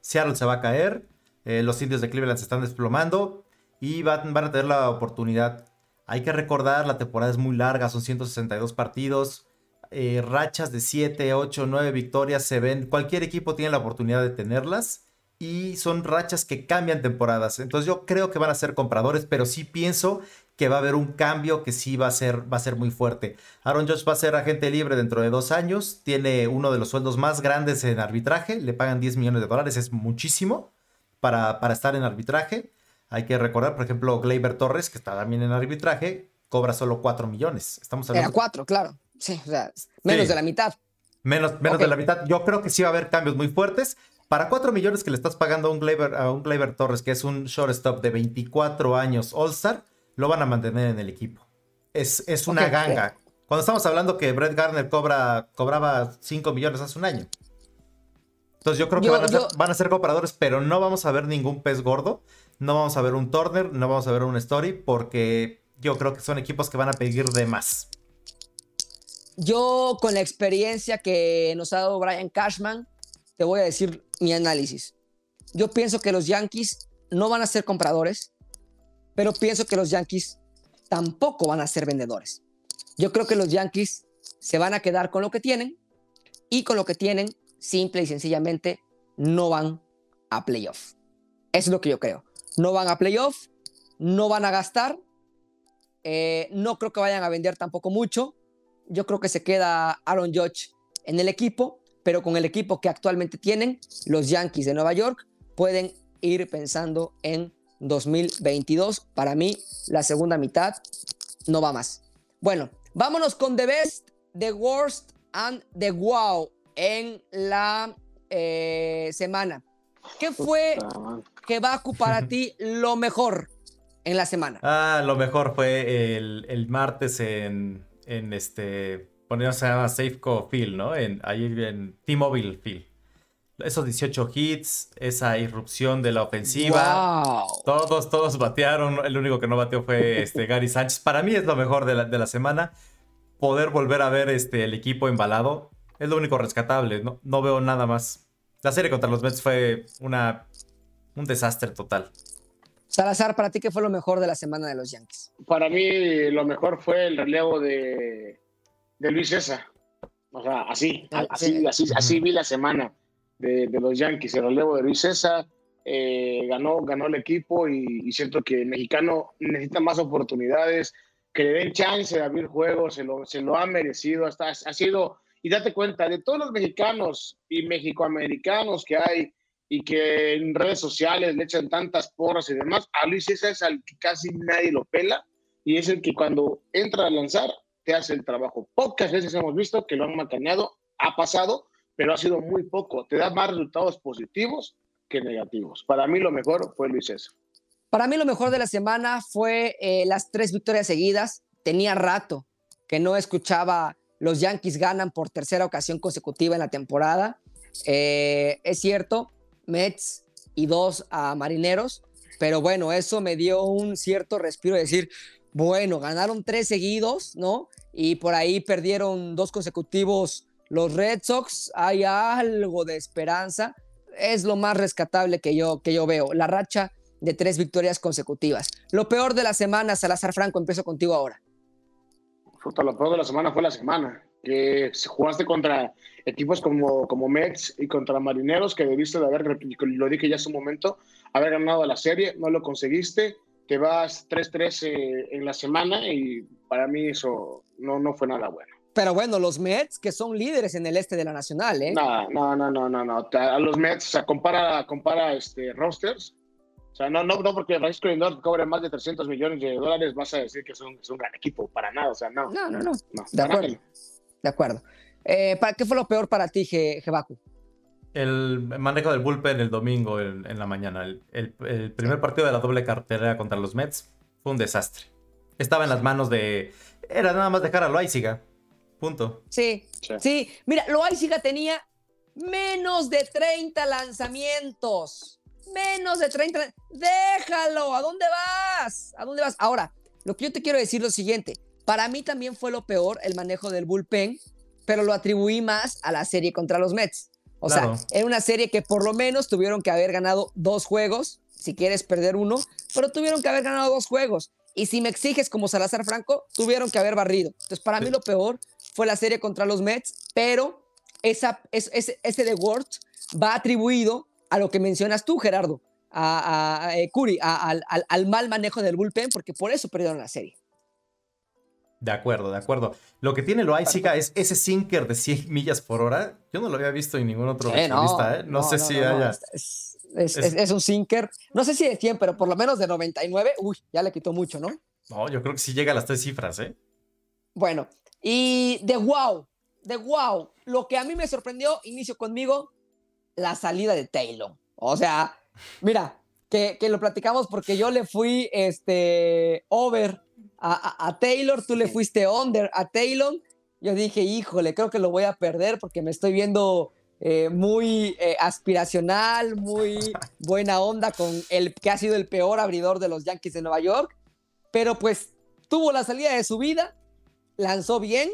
Seattle se va a caer. Eh, los indios de Cleveland se están desplomando. Y van a tener la oportunidad hay que recordar, la temporada es muy larga, son 162 partidos. Eh, rachas de 7, 8, 9 victorias se ven. Cualquier equipo tiene la oportunidad de tenerlas. y son rachas que cambian temporadas. Entonces yo creo que van a ser compradores, pero sí pienso que va a haber un cambio que sí va a ser, va a ser muy fuerte. Aaron Judge va a ser agente libre dentro de dos años, tiene uno de los sueldos más grandes en arbitraje, le pagan 10 millones de dólares, es muchísimo para, para estar en arbitraje. Hay que recordar, por ejemplo, Gleyber Torres, que está también en arbitraje, cobra solo 4 millones. Estamos hablando... Era 4, claro. Sí, o sea, menos de la mitad. Menos, menos de la mitad. Yo creo que sí va a haber cambios muy fuertes. Para 4 millones que le estás pagando a un Gleyber, a un Gleyber Torres, que es un shortstop de 24 años All-Star, lo van a mantener en el equipo. Es, es una ganga. Cuando estamos hablando que Brett Garner cobra, cobraba 5 millones hace un año. Entonces yo creo que van, a ser, van, a ser, compradores, pero no vamos a ver ningún pez gordo. No vamos a ver un Turner, no vamos a ver un Story, porque yo creo que son equipos que van a pedir de más. Yo, con la experiencia que nos ha dado Brian Cashman, te voy a decir mi análisis. Yo pienso que los Yankees no van a ser compradores, pero pienso que los Yankees tampoco van a ser vendedores. Yo creo que los Yankees se van a quedar con lo que tienen y con lo que tienen, simple y sencillamente, no van a playoff. Eso es lo que yo creo. No van a playoff, no van a gastar, eh, no creo que vayan a vender tampoco mucho. Yo creo que se queda Aaron Judge en el equipo, pero con el equipo que actualmente tienen, los Yankees de Nueva York pueden ir pensando en 2022. Para mí, la segunda mitad no va más. Bueno, vámonos con The Best, The Worst and The Wow en la eh, semana. ¿Qué fue que va a ocupar a [LAUGHS] ti lo mejor en la semana? Ah, lo mejor fue el, martes en, en este, poniéndose se llama Safeco Field, ¿no? En, ahí en T-Mobile Field esos 18 hits, esa irrupción de la ofensiva. Todos, todos batearon. El único que no bateó fue este, [LAUGHS] Gary Sánchez. Para mí es lo mejor de la, de la, semana. Poder volver a ver este, el equipo embalado es lo único rescatable. No, no veo nada más. La serie contra los Mets fue una, un desastre total. Salazar, ¿para ti qué fue lo mejor de la semana de los Yankees? Para mí lo mejor fue el relevo de, de Luis César. O sea, así, ah, así, así, así vi la semana de, los Yankees, el relevo de Luis César, eh, ganó, ganó el equipo y, siento que el mexicano necesita más oportunidades, que le den chance de abrir juegos, se lo, se lo ha merecido, hasta ha sido, y date cuenta, de todos los mexicanos y mexicoamericanos que hay y que en redes sociales le echan tantas porras y demás, a Luis César es al que casi nadie lo pela y es el que cuando entra a lanzar te hace el trabajo. Pocas veces hemos visto que lo han macaneado, ha pasado, pero ha sido muy poco. Te da más resultados positivos que negativos. Para mí lo mejor fue Luis César. Para mí lo mejor de la semana fue eh, las tres victorias seguidas. Tenía rato que no escuchaba los Yankees ganan por tercera ocasión consecutiva en la temporada. Eh, es cierto, Mets y dos a Marineros, pero bueno, eso me dio un cierto respiro de decir, bueno, ganaron tres seguidos, ¿no? Y por ahí perdieron dos consecutivos los Red Sox, hay algo de esperanza. Es lo más rescatable que yo, que yo veo. La racha de tres victorias consecutivas. Lo peor de la semana, Salazar Franco, empiezo contigo ahora. lo peor de la semana fue la semana. Que jugaste contra equipos como, como Mets y contra Marineros, que debiste de haber, lo dije ya hace un momento, haber ganado la serie, no lo conseguiste, te vas 3-3 eh, en la semana y para mí eso no, no fue nada bueno. Pero bueno, los Mets, que son líderes en el este de la Nacional, ¿eh? No, no, no, no, no, no. A los Mets, o sea, compara, compara este, rosters. O sea, no, no, no porque Francisco Lindor cobre más de 300 millones de dólares, vas a decir que es un, es un gran equipo. Para nada, o sea, no. No, no, no. de acuerdo. De acuerdo. Eh, ¿para, ¿Qué fue lo peor para ti, Jebaku? El manejo del bullpen el domingo en, la mañana. El, el, primer partido de la doble cartera contra los Mets fue un desastre. Estaba en las manos de. Era nada más dejar a Loaiziga Punto. Sí, sí. Mira, Loaiziga tenía menos de 30 lanzamientos. Menos de 30. Déjalo. ¿A dónde vas? ¿A dónde vas? Ahora, lo que yo te quiero decir es lo siguiente. Para mí también fue lo peor el manejo del bullpen, pero lo atribuí más a la serie contra los Mets. O sea, era una serie que por lo menos tuvieron que haber ganado dos juegos, si quieres perder uno, pero tuvieron que haber ganado dos juegos. Y si me exiges como Salazar Franco, tuvieron que haber barrido. Entonces, para mí lo peor fue la serie contra los Mets, pero esa, ese, ese de Word va atribuido a lo que mencionas tú, Gerardo, a, a, eh, al mal manejo del bullpen, porque por eso perdieron la serie. De acuerdo, de acuerdo. Lo que tiene Loaiziga es ese sinker de 100 [LAUGHS] millas por hora. Yo no lo había visto en ningún otro eh, no, ¿eh? No, sé si haya. Es, es, un sinker, no sé si de 100, pero por lo menos de 99. Uy, ya le quitó mucho, ¿no? No, yo creo que sí llega a las tres cifras, ¿eh? Bueno, y de wow, de wow. Lo que a mí me sorprendió, inicio conmigo, la salida de Taylor. O sea, mira, que, que lo platicamos porque yo le fui este, over a, Taylor, tú le fuiste under a Taylor. Yo dije, híjole, creo que lo voy a perder porque me estoy viendo eh, muy eh, aspiracional, muy buena onda con el que ha sido el peor abridor de los Yankees de Nueva York. Pero pues tuvo la salida de su vida, lanzó bien,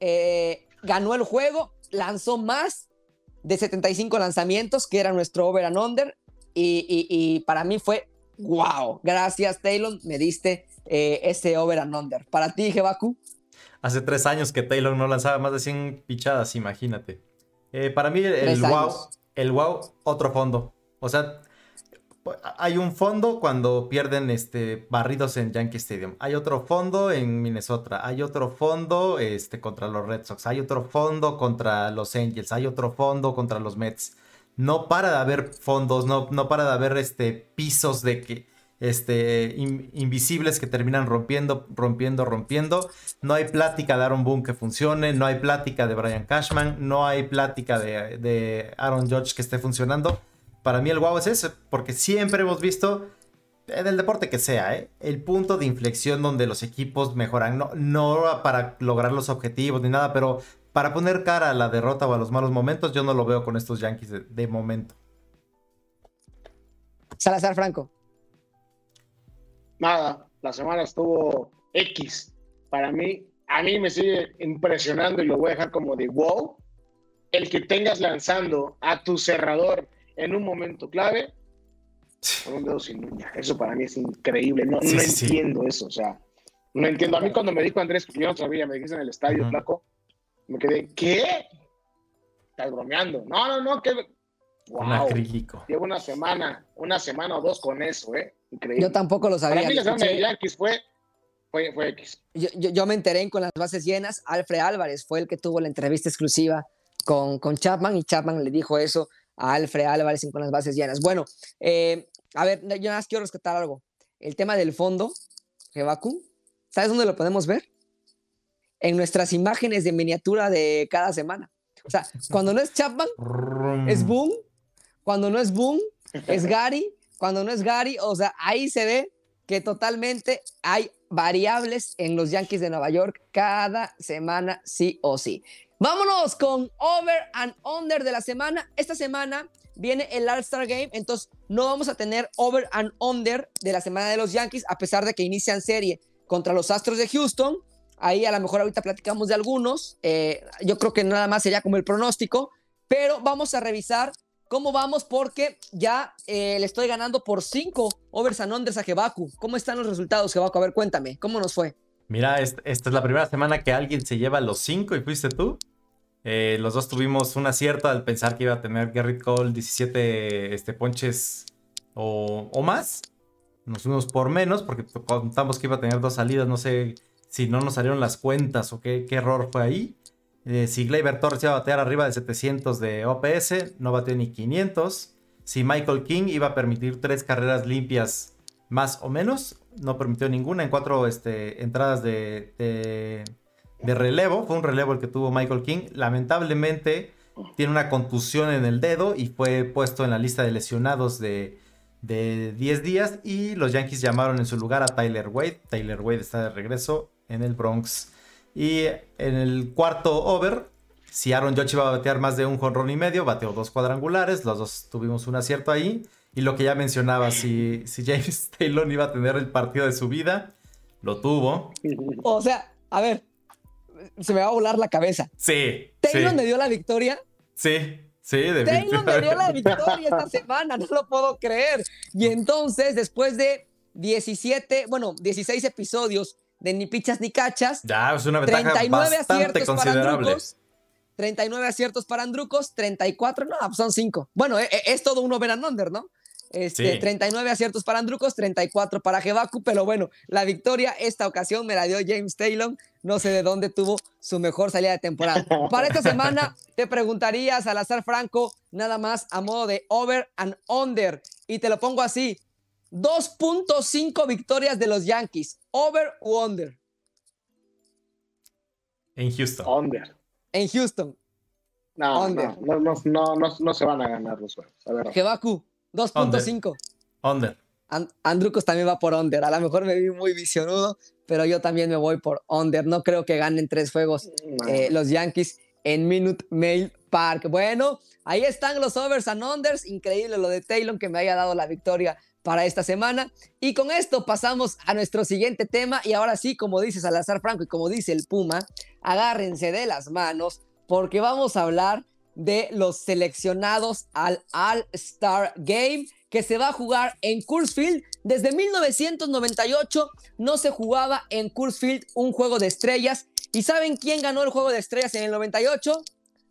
eh, ganó el juego, lanzó más de 75 lanzamientos, que era nuestro over and under. y para mí fue wow, gracias Taylor, me diste eh, ese over and under. Para ti, Jebaku. Hace tres años que Taylor no lanzaba más de 100 pichadas, imagínate. Eh, para mí, el wow, el wow, otro fondo. O sea, hay un fondo cuando pierden este, barridos en Yankee Stadium. Hay otro fondo en Minnesota. Hay otro fondo este, contra los Red Sox. Hay otro fondo contra los Angels. Hay otro fondo contra los Mets. No para de haber fondos, no, no para de haber este, pisos de que este, invisibles que terminan rompiendo, rompiendo, rompiendo. No hay plática de Aaron Boone que funcione, no hay plática de Brian Cashman, no hay plática de, Aaron Judge que esté funcionando. Para mí el guau es ese, porque siempre hemos visto, en el deporte que sea, ¿eh? el punto de inflexión donde los equipos mejoran, no, no para lograr los objetivos ni nada, pero para poner cara a la derrota o a los malos momentos, yo no lo veo con estos Yankees de momento. Salazar Franco nada, la semana estuvo X. Para mí, a mí me sigue impresionando y lo voy a dejar como de wow. El que tengas lanzando a tu cerrador en un momento clave con un dedo sin uña. Eso para mí es increíble. No, no entiendo eso. O sea, no entiendo. A mí cuando me dijo Andrés, yo no sabía, me dijiste en el estadio, flaco, me quedé, ¿qué? Estás bromeando. No, no, no, que. Wow. Llevo una semana, una semana o dos con eso, ¿eh? Yo tampoco lo sabía. Para mí la Yankees fue, fue, fue X. Yo, yo, me enteré con las bases llenas. Alfred Álvarez fue el que tuvo la entrevista exclusiva con, con Chapman y Chapman le dijo eso a Alfred Álvarez con las bases llenas. Bueno, eh, a ver, yo nada más quiero rescatar algo. El tema del fondo, Jebaku, ¿sabes dónde lo podemos ver? En nuestras imágenes de miniatura de cada semana. O sea, cuando no es Chapman, es Boom. Cuando no es Boom, es [LAUGHS] Gary cuando no es Gary, o sea, ahí se ve que totalmente hay variables en los Yankees de Nueva York cada semana, sí o sí. Vámonos con over and under de la semana. Esta semana viene el All-Star Game, entonces no vamos a tener over and under de la semana de los Yankees, a pesar de que inician serie contra los Astros de Houston. Ahí a lo mejor ahorita platicamos de algunos. Eh, yo creo que nada más sería como el pronóstico, pero vamos a revisar ¿Cómo vamos? Porque ya eh, le estoy ganando por 5 overs and unders a Jebaku. ¿Cómo están los resultados, Jebaku? A ver, cuéntame, ¿cómo nos fue? Mira, esta es la primera semana que alguien se lleva los 5 y fuiste tú. Eh, los dos tuvimos un acierto al pensar que iba a tener Garrett Cole 17 este, ponches o, más. Nos fuimos por menos porque contamos que iba a tener dos salidas. No sé si no nos salieron las cuentas o qué, qué error fue ahí. Eh, si Gleyber Torres iba a batear arriba de 700 de OPS, no bateó ni 500. Si Michael King iba a permitir tres carreras limpias más o menos, no permitió ninguna en cuatro este, entradas de, de, relevo. Fue un relevo el que tuvo Michael King. Lamentablemente tiene una contusión en el dedo y fue puesto en la lista de lesionados de, de 10 días. Y los Yankees llamaron en su lugar a Tyler Wade. Tyler Wade está de regreso en el Bronx. Y en el cuarto over, si Aaron Judge iba a batear más de un jonrón y medio, bateó dos cuadrangulares, los dos tuvimos un acierto ahí. Y lo que ya mencionaba, si, si James [LAUGHS] Taylor iba a tener el partido de su vida, lo tuvo. O sea, a ver, se me va a volar la cabeza. Sí. ¿Taylor me dio la victoria? Sí. Sí, Taylor me dio la victoria esta [LAUGHS] semana, no lo puedo creer. Y entonces, después de 17, bueno, 16 episodios de ni pichas ni cachas. Ya, es una ventaja bastante considerable. 39 aciertos para Andrucos, 34, no, pues son 5. Bueno, e, e, es, todo un over and under, ¿no? Este, 39 aciertos para Andrucos, 34 para Jebaku, pero bueno, la victoria esta ocasión me la dio James Taylor. No sé de dónde tuvo su mejor salida de temporada. Para esta semana te preguntaría, Salazar Franco, nada más a modo de over and under. Y te lo pongo así: 2.5 victorias de los Yankees. ¿Over o under? En Houston. Under. En Houston. No, no, no, no, no, se van a ganar los juegos. A ver. Jebaku, 2.5. Under. Andrucos también va por under. A lo mejor me vi muy visionudo, pero yo también me voy por under. No creo que ganen tres juegos eh, los Yankees en Minute Mail Park. Bueno, ahí están los overs and unders. Increíble lo de Taylor que me haya dado la victoria para esta semana. Y con esto pasamos a nuestro siguiente tema. Y ahora sí, como dice Salazar Franco y como dice el Puma, agárrense de las manos porque vamos a hablar de los seleccionados al All-Star Game que se va a jugar en Coors Field. Desde 1998 no se jugaba en Coors Field un juego de estrellas. ¿Y saben quién ganó el juego de estrellas en el 98?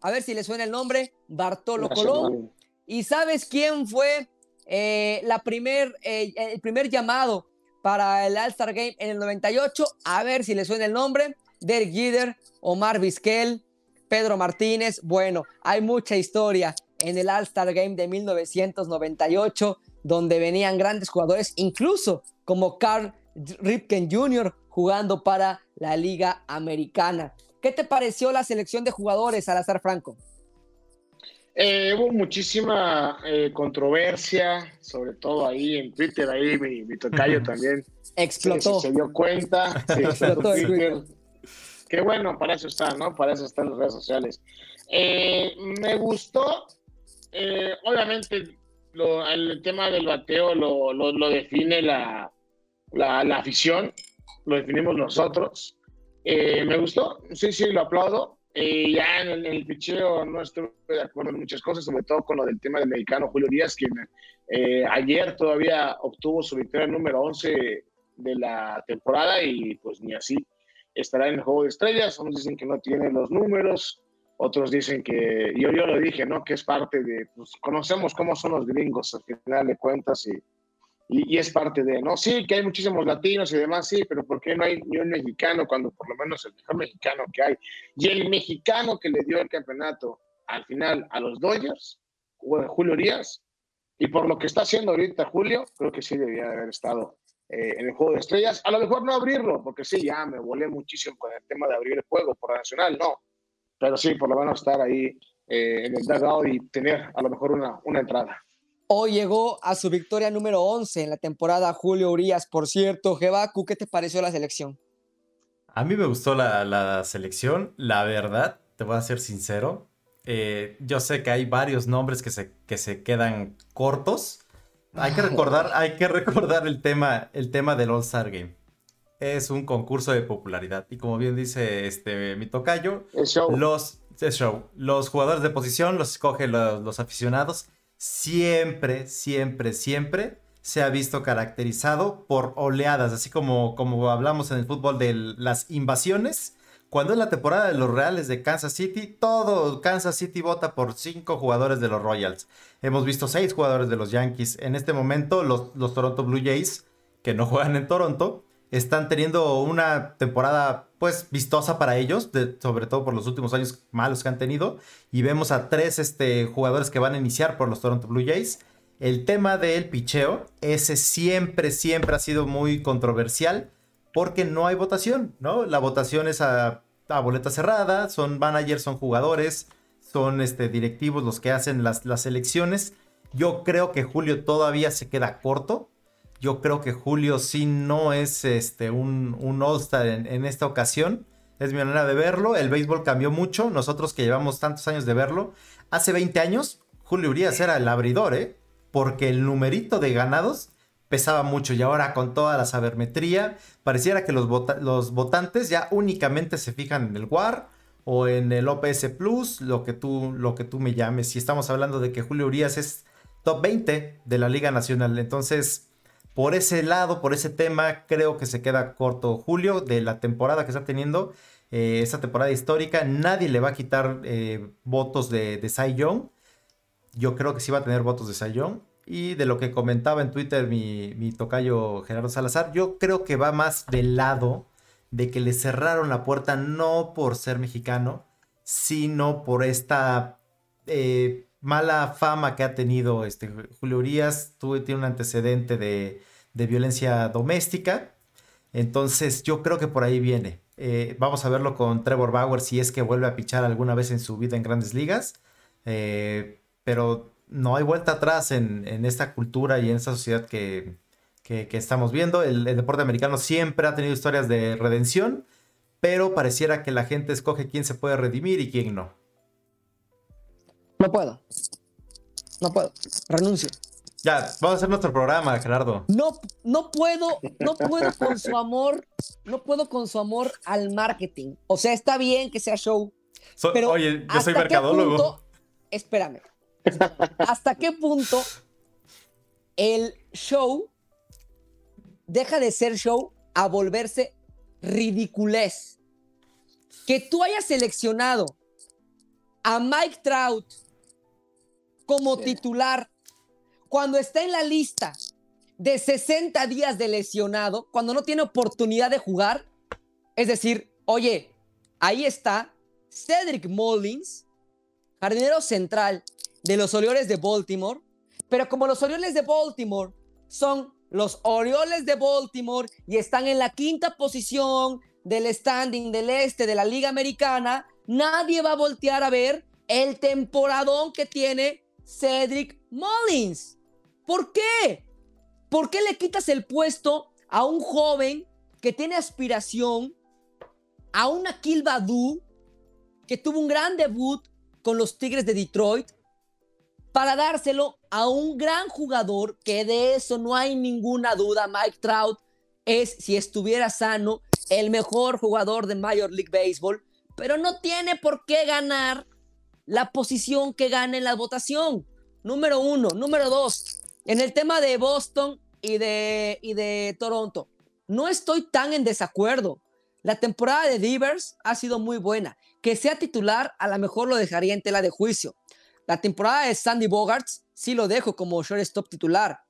A ver si les suena el nombre, Bartolo Colón. ¿Y sabes quién fue eh, la primer, eh, el primer llamado para el All-Star Game en el 98? A ver si les suena el nombre. Derek Jeter, Omar Vizquel, Pedro Martínez. Bueno, hay mucha historia en el All-Star Game de 1998, donde venían grandes jugadores, incluso como Carl Ripken Jr. jugando para la Liga Americana. ¿Qué te pareció la selección de jugadores, Salazar Franco? Eh, hubo muchísima eh, controversia, sobre todo ahí en Twitter, ahí mi, tocayo también explotó. Se, dio cuenta, [LAUGHS] explotó Twitter. Qué bueno, para eso está, ¿no? Para eso están las redes sociales. Eh, me gustó, eh, obviamente, el tema del bateo lo, lo, define la, la, afición, lo definimos nosotros. Eh, me gustó, sí, sí, lo aplaudo. Ya en el, en picheo no estoy de acuerdo en muchas cosas, sobre todo con lo del tema del mexicano Julio Díaz, quien ayer todavía obtuvo su victoria número 11 de la temporada y pues ni así estará en el juego de estrellas, unos dicen que no tiene los números, otros dicen que, yo, yo lo dije, ¿no? Que es parte de, pues conocemos cómo son los gringos al final de cuentas y, y, es parte de, ¿no? Sí, que hay muchísimos latinos y demás, sí, pero ¿por qué no hay ni un mexicano cuando por lo menos el mejor mexicano que hay? Y el mexicano que le dio el campeonato al final a los Dodgers, Julio Díaz, y por lo que está haciendo ahorita Julio, creo que sí debía haber estado eh, en el juego de estrellas. A lo mejor no abrirlo, porque sí, ya me volé muchísimo con el tema de abrir el juego por la nacional, no. Pero sí, por lo menos estar ahí eh, en el dugout y tener a lo mejor una, una entrada. Hoy llegó a su victoria número 11 en la temporada Julio Urias. Por cierto, Jebaku, ¿qué te pareció la selección? A mí me gustó la, la selección, la verdad, te voy a ser sincero. Eh, yo sé que hay varios nombres que se, que se quedan cortos, hay que recordar, [LAUGHS] hay que recordar el tema, el tema del All-Star Game. Es un concurso de popularidad. Y como bien dice este, mi tocayo, Los, show. los jugadores de posición los escogen los, aficionados. Siempre, siempre, siempre se ha visto caracterizado por oleadas, así como, como hablamos en el fútbol de las invasiones cuando es la temporada de los Reales de Kansas City, todo Kansas City vota por cinco jugadores de los Royals. Hemos visto seis jugadores de los Yankees. En este momento, los, los Toronto Blue Jays, que no juegan en Toronto, están teniendo una temporada pues vistosa para ellos, sobre todo por los últimos años malos que han tenido. Y vemos a tres este, jugadores que van a iniciar por los Toronto Blue Jays. El tema del picheo, ese siempre, siempre ha sido muy controversial porque no hay votación, ¿no? La votación es a, boleta cerrada, son managers, son jugadores, son este, directivos los que hacen las, las elecciones. Yo creo que Julio todavía se queda corto. Yo creo que Julio sí no es este, un, un All-Star en, esta ocasión. Es mi manera de verlo. El béisbol cambió mucho. Nosotros que llevamos tantos años de verlo. Hace 20 años, Julio Urias era el abridor, ¿eh? Porque el numerito de ganados pesaba mucho y ahora con toda la sabermetría pareciera que los, los votantes ya únicamente se fijan en el WAR o en el OPS Plus, lo que tú, lo que tú me llames. Si estamos hablando de que Julio Urias es top 20 de la Liga Nacional, entonces por ese lado, por ese tema, creo que se queda corto Julio de la temporada que está teniendo. eh, esta temporada histórica. Nadie le va a quitar eh, votos de, de Cy Young. Yo creo que sí va a tener votos de Cy Young. Y de lo que comentaba en Twitter mi, mi tocayo Gerardo Salazar, yo creo que va más del lado de que le cerraron la puerta no por ser mexicano, sino por esta eh, mala fama que ha tenido este Julio Urias. tiene un antecedente de, de, violencia doméstica. Entonces yo creo que por ahí viene. Eh, vamos a verlo con Trevor Bauer si es que vuelve a pichar alguna vez en su vida en grandes ligas. Eh, pero no hay vuelta atrás en, esta cultura y en esta sociedad que, estamos viendo. El, deporte americano siempre ha tenido historias de redención, pero pareciera que la gente escoge quién se puede redimir y quién no. No puedo. No puedo. Renuncio. Ya, vamos a hacer nuestro programa, Gerardo. No, no puedo, no puedo con su amor, no puedo con su amor al marketing. O sea, está bien que sea show. pero oye, yo soy mercadólogo. espérame. ¿Hasta qué punto el show deja de ser show a volverse ridiculez? Que tú hayas seleccionado a Mike Trout como titular cuando está en la lista de 60 días de lesionado, cuando no tiene oportunidad de jugar, es decir, oye, ahí está Cedric Mullins, jardinero central, de los Orioles de Baltimore, pero como los Orioles de Baltimore son los Orioles de Baltimore y están en la quinta posición del standing del este de la Liga Americana, nadie va a voltear a ver el temporadón que tiene Cedric Mullins. ¿Por qué? ¿Por qué le quitas el puesto a un joven que tiene aspiración, a un Akil Badu, que tuvo un gran debut con los Tigres de Detroit, para dárselo a un gran jugador que de eso no hay ninguna duda. Mike Trout es, si estuviera sano, el mejor jugador de Major League Baseball, pero no tiene por qué ganar la posición que gane en la votación. Número uno. Número dos, en el tema de Boston y de, y de Toronto, no estoy tan en desacuerdo. La temporada de Divers ha sido muy buena. Que sea titular, a lo mejor lo dejaría en tela de juicio. La temporada de Sandy Bogarts sí lo dejo como shortstop titular.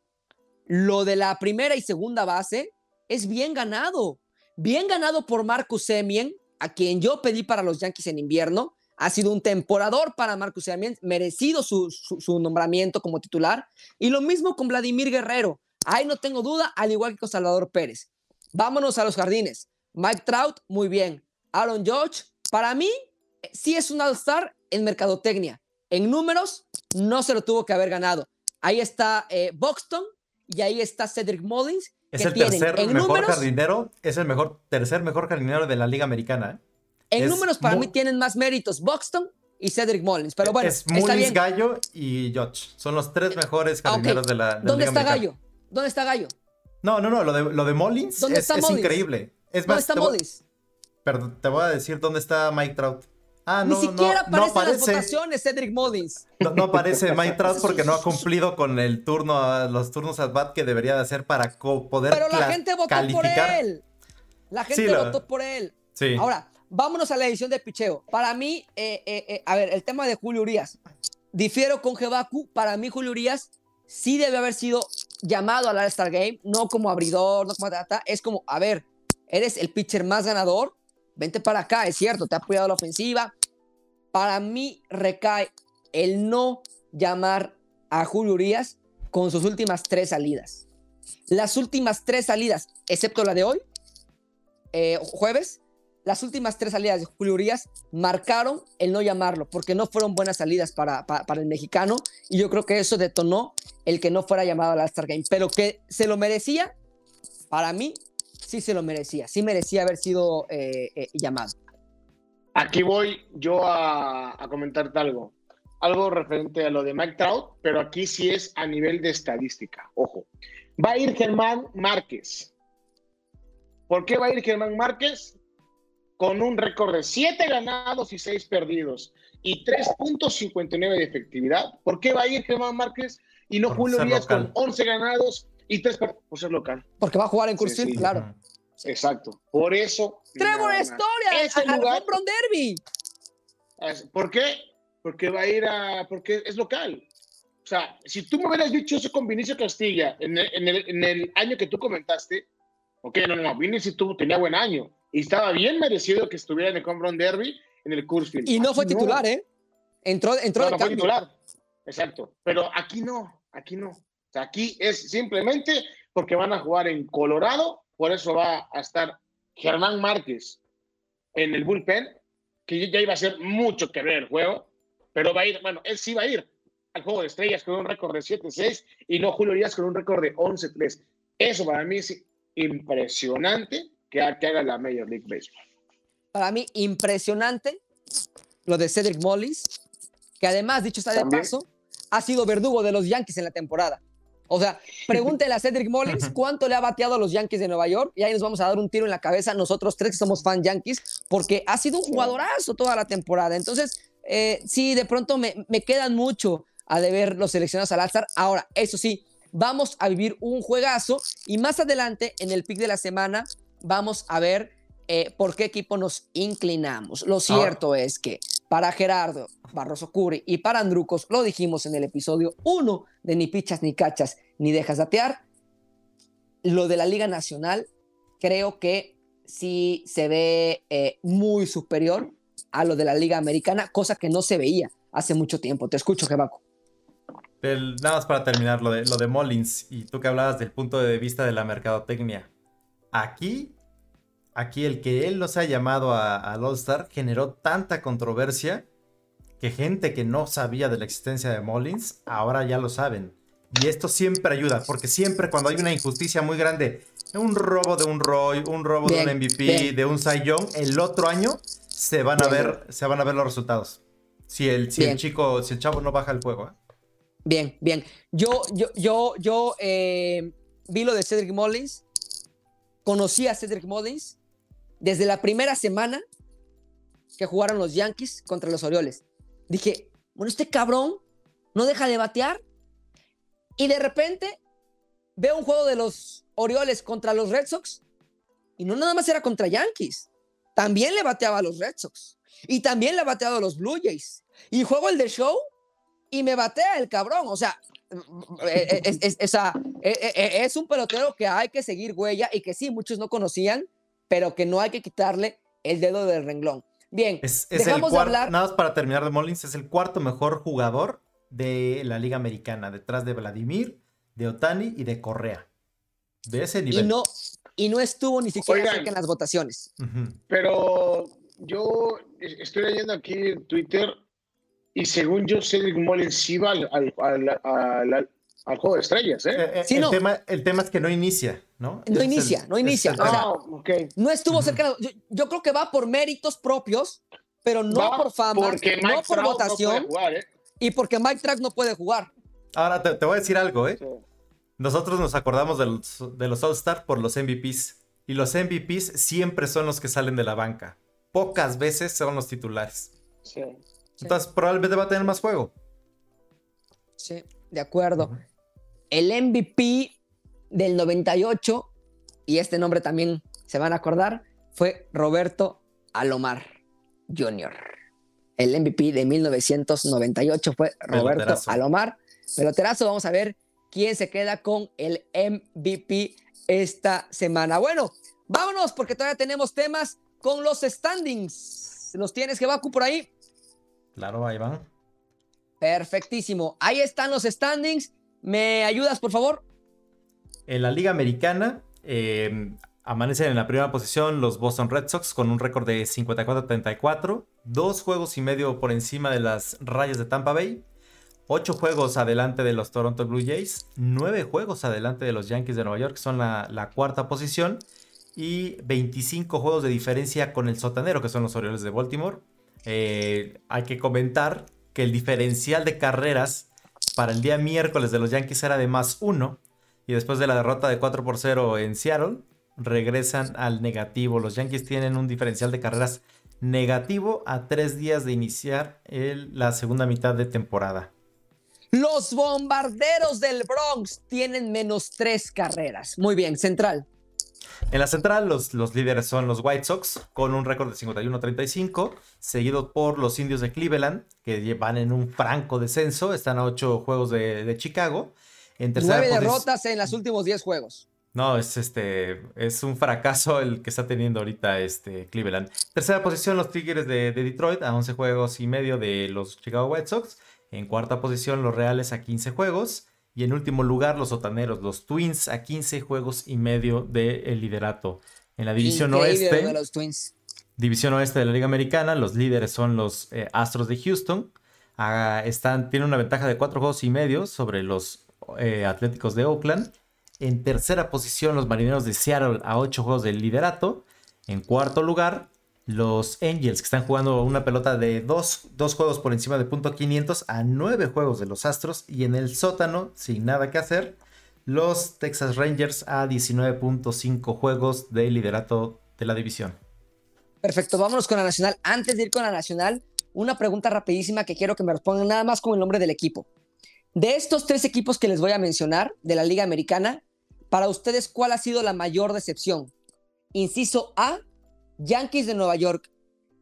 Lo de la primera y segunda base es bien ganado. Bien ganado por Marcus Semien, a quien yo pedí para los Yankees en invierno. Ha sido un temporador para Marcus Semien, merecido su, nombramiento como titular. Y lo mismo con Vladimir Guerrero. Ahí no tengo duda, al igual que con Salvador Pérez. Vámonos a los jardines. Mike Trout, muy bien. Aaron George, para mí, sí es un All-Star en mercadotecnia. En números, no se lo tuvo que haber ganado. Ahí está eh, Buxton y ahí está Cedric Mullins. Es el tercer mejor jardinero, es el mejor, tercer mejor jardinero de la Liga Americana. ¿eh? En números, para mí tienen más méritos Buxton y Cedric Mullins. Pero bueno, es Mullins, Gallo y George. Son los tres mejores jardineros de la, de ¿Dónde está Gallo? ¿Dónde está Gallo? No, no, no. Lo de, lo de Mullins es, increíble. Es ¿Dónde está Mullins? Pero te voy a decir dónde está Mike Trout. Ah, Ni siquiera aparece en las votaciones Cedric Mullins. No, aparece Mike Trout [LAUGHS] porque no ha cumplido con el turno, los turnos at bat que debería de hacer para poder Pero la gente votó por él. La gente votó por él. Sí. Ahora, vámonos a la edición de picheo. Para mí, eh, eh, eh, a ver, el tema de Julio Urias. Difiero con Jebaku. Para mí, Julio Urias sí debe haber sido llamado al All-Star Game, no como abridor, no como tata. Es como, a ver, eres el pitcher más ganador, vente para acá, es cierto, te ha apoyado la ofensiva, para mí recae el no llamar a Julio Urias con sus últimas tres salidas. Las últimas tres salidas, excepto la de hoy, eh, jueves, las últimas tres salidas de Julio Urias marcaron el no llamarlo, porque no fueron buenas salidas para, para, el mexicano, y yo creo que eso detonó el que no fuera llamado al All-Star Game, pero que se lo merecía, para mí, sí se lo merecía, sí merecía haber sido eh, eh, llamado. Aquí voy yo a, comentarte algo. Algo referente a lo de Mike Trout, pero aquí sí es a nivel de estadística. Ojo. Va a ir Germán Márquez. ¿Por qué va a ir Germán Márquez? Con un récord de 7 ganados y 6 perdidos y 3.59 de efectividad. ¿Por qué va a ir Germán Márquez y no Julio Díaz con 11 ganados y 3 por ser local? Porque va a jugar en Cursil, claro. Exacto. Por eso. Trevor Story Ese al lugar- Derby. ¿Por qué? Porque va a ir a. Porque es local. O sea, si tú me hubieras dicho eso con Vinicio Castilla en el, en el- en el año que tú comentaste, ok, no, no, no, Vinicio tuvo, tenía buen año y estaba bien merecido que estuviera en el Run Derby en el Coors-Field. Y no fue Aquí titular, ¿eh? Entró, entró No, no fue titular. Exacto. Pero aquí no, aquí no. O sea, aquí es simplemente porque van a jugar en Colorado, por eso va a estar Germán Márquez en el bullpen, que ya iba a ser mucho que ver el juego, pero va a ir, bueno, él sí va a ir al juego de estrellas con un récord de 7-6 y no Julio Díaz con un récord de 11-3. Eso para mí es impresionante que, que haga la Major League Baseball. Para mí, impresionante lo de Cedric Mullins, que además, dicho está de También. paso, ha sido verdugo de los Yankees en la temporada. O sea, pregúntele a Cedric Mullins cuánto le ha bateado a los Yankees de Nueva York y ahí nos vamos a dar un tiro en la cabeza nosotros tres que somos fan Yankees, porque ha sido un jugadorazo toda la temporada. Entonces, eh, sí, de pronto me, me quedan mucho a deber los seleccionados al alzar. Ahora, eso sí, vamos a vivir un juegazo y más adelante, en el pick de la semana, vamos a ver eh, por qué equipo nos inclinamos. Lo cierto es que para Gerardo Barroso Curi y para Andrucos, lo dijimos en el episodio 1 de Ni Pichas ni Cachas ni Dejas Datear, lo de la Liga Nacional creo que sí se ve eh, muy superior a lo de la Liga Americana, cosa que no se veía hace mucho tiempo. Te escucho, Jebaco. Nada más para terminar lo de, lo de Mullins y tú que hablabas del punto de vista de la mercadotecnia. Aquí, aquí el que él nos ha llamado al All-Star generó tanta controversia que gente que no sabía de la existencia de Mullins ahora ya lo saben. Y esto siempre ayuda, porque siempre cuando hay una injusticia muy grande, un robo de un Roy, un robo Bien, de un MVP, bien. de un Cy Young, el otro año se van a ver, se van a ver los resultados. Si el, si el chico, si el chavo no baja el juego, ¿eh? Bien, bien. Yo, yo, yo, yo eh, vi lo de Cedric Mullins, conocí a Cedric Mullins desde la primera semana que jugaron los Yankees contra los Orioles. Dije, bueno, este cabrón no deja de batear. Y de repente veo un juego de los Orioles contra los Red Sox y no nada más era contra Yankees. También le bateaba a los Red Sox. Y también le ha bateado a los Blue Jays. Y juego el de show y me batea el cabrón. O sea, eh, es, es- esa- eh, eh, es un pelotero que hay que seguir huella y que sí, muchos no conocían, pero que no hay que quitarle el dedo del renglón. Bien, Es, es el dejamos de hablar. Nada más para terminar de Mullins, es el cuarto mejor jugador de la Liga Americana, detrás de Vladimir, de Otani y de Correa. De ese y nivel. no, y no estuvo ni siquiera Oigan. cerca en las votaciones. Pero yo estoy leyendo aquí en Twitter y según yo, Cedric Mullins sí va al, al, al- al- al juego de estrellas, ¿eh? Eh, eh, Sí, el, no. tema, el tema es que no inicia, ¿no? No es inicia, no es inicia. el O sea. Ah. No estuvo cerca. Yo, yo creo que va por méritos propios, pero no Va por fama, porque Mike no por Trout votación No puede jugar, ¿eh? y porque Mike Track no puede jugar. Ahora te, te voy a decir algo, ¿eh? Sí. Nosotros nos acordamos de los, de los All-Star por los MVPs. Y los MVPs siempre son los que salen de la banca. Pocas veces son los titulares. Sí. Entonces probablemente va a tener más juego. Sí, de acuerdo. El MVP del 98, y este nombre también se van a acordar, fue Roberto Alomar Jr. El MVP de 1998 fue Roberto Peloterazo. Alomar. Peloterazo, vamos a ver quién se queda con el MVP esta semana. Bueno, vámonos porque todavía tenemos temas con los standings. ¿Los tienes, Jebaku, por ahí? Claro, ahí van. Perfectísimo. Ahí están los standings. ¿Me ayudas, por favor? En la Liga Americana eh, amanecen en la primera posición los Boston Red Sox con un récord de 54-34, dos juegos y medio por encima de las rayas de Tampa Bay, ocho juegos adelante de los Toronto Blue Jays, nueve juegos adelante de los Yankees de Nueva York, que son la, la cuarta posición, y 25 juegos de diferencia con el sotanero, que son los Orioles de Baltimore. Eh, hay que comentar que el diferencial de carreras para el día miércoles de los Yankees era de más uno. Y después de la derrota de 4 por 0 en Seattle, regresan al negativo. Los Yankees tienen un diferencial de carreras negativo a tres días de iniciar la segunda mitad de temporada. Los bombarderos del Bronx tienen menos tres carreras. Muy bien, central. En la central, los, los líderes son los White Sox, con un récord de 51-35, seguido por los Indios de Cleveland, que van en un franco descenso, están a 8 juegos de, Chicago. En Nueve derrotas en los últimos 10 juegos. No, es este es un fracaso el que está teniendo ahorita este Cleveland. Tercera posición los Tigres de, de, Detroit a 11 juegos y medio de los Chicago White Sox. En cuarta posición los Reales a 15 juegos. Y en último lugar, los sotaneros, los Twins, a 15 juegos y medio del liderato. En la división oeste. De los Twins. División oeste de la Liga Americana, los líderes son los eh, Astros de Houston. Ah, están, tienen una ventaja de 4 juegos y medio sobre los eh, Atléticos de Oakland. En tercera posición, los Marineros de Seattle a 8 juegos del liderato. En cuarto lugar, los Angels, que están jugando una pelota de dos, juegos por encima de punto 500 a nueve juegos de los Astros. Y en el sótano, sin nada que hacer, los Texas Rangers a 19.5 juegos de liderato de la división. Perfecto, vámonos con la nacional. Antes de ir con la nacional, una pregunta rapidísima que quiero que me respondan nada más con el nombre del equipo. De estos tres equipos que les voy a mencionar de la Liga Americana, para ustedes, ¿cuál ha sido la mayor decepción? Inciso A, Yankees de Nueva York.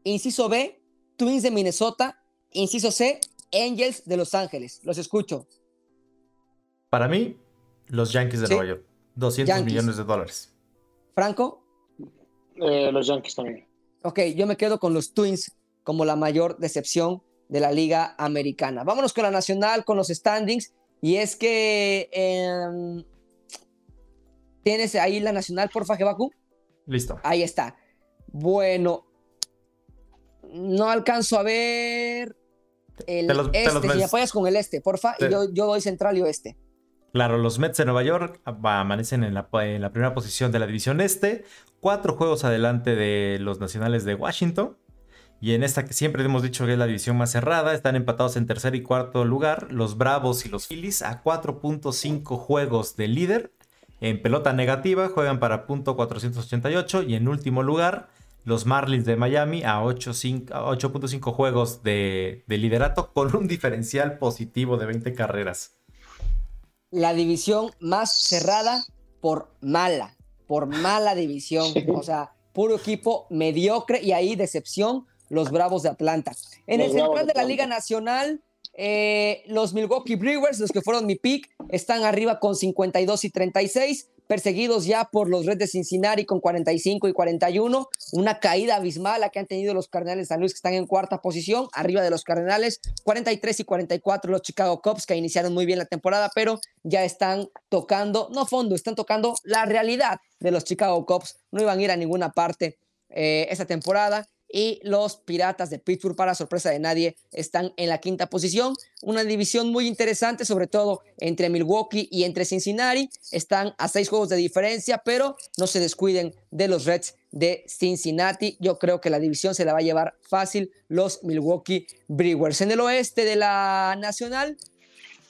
Inciso B, Twins de Minnesota. Inciso C, Angels de Los Ángeles. Los escucho. Para mí, los Yankees de Nueva York. 200 millones de dólares. ¿Franco? Eh, los Yankees también. Ok, yo me quedo con los Twins como la mayor decepción de la Liga Americana. Vámonos con la Nacional, con los standings. Y es que. Em, ¿Tienes ahí la Nacional, por Fajebaku? Listo. Ahí está. Bueno, no alcanzo a ver el este. si apoyas con el este, porfa, y yo, yo doy central y oeste. Claro, los Mets de Nueva York amanecen en la, en la, primera posición de la división este, cuatro juegos adelante de los nacionales de Washington. Y en esta que siempre hemos dicho que es la división más cerrada, están empatados en tercer y cuarto lugar los Bravos y los Phillies a 4.5 juegos de líder. En pelota negativa juegan para punto 488 y en último lugar los Marlins de Miami a 8.5 juegos de, liderato con un diferencial positivo de 20 carreras. La división más cerrada por mala, por mala división. O sea, puro equipo mediocre y ahí decepción los Bravos de Atlanta. En el central de la Liga Nacional, eh, los Milwaukee Brewers, los que fueron mi pick, están arriba con 52 y 36 perseguidos ya por los Reds de Cincinnati con 45 y 41. Una caída abismal la que han tenido los Cardenales de San Luis, que están en cuarta posición, arriba de los Cardenales, 43 y 44 los Chicago Cubs, que iniciaron muy bien la temporada, pero ya están tocando, no fondo, están tocando la realidad de los Chicago Cubs. No iban a ir a ninguna parte eh, esta temporada y los Piratas de Pittsburgh, para sorpresa de nadie, están en la quinta posición. Una división muy interesante, sobre todo entre Milwaukee y entre Cincinnati. Están a seis juegos de diferencia, pero no se descuiden de los Reds de Cincinnati. Yo creo que la división se la va a llevar fácil los Milwaukee Brewers. En el oeste de la Nacional,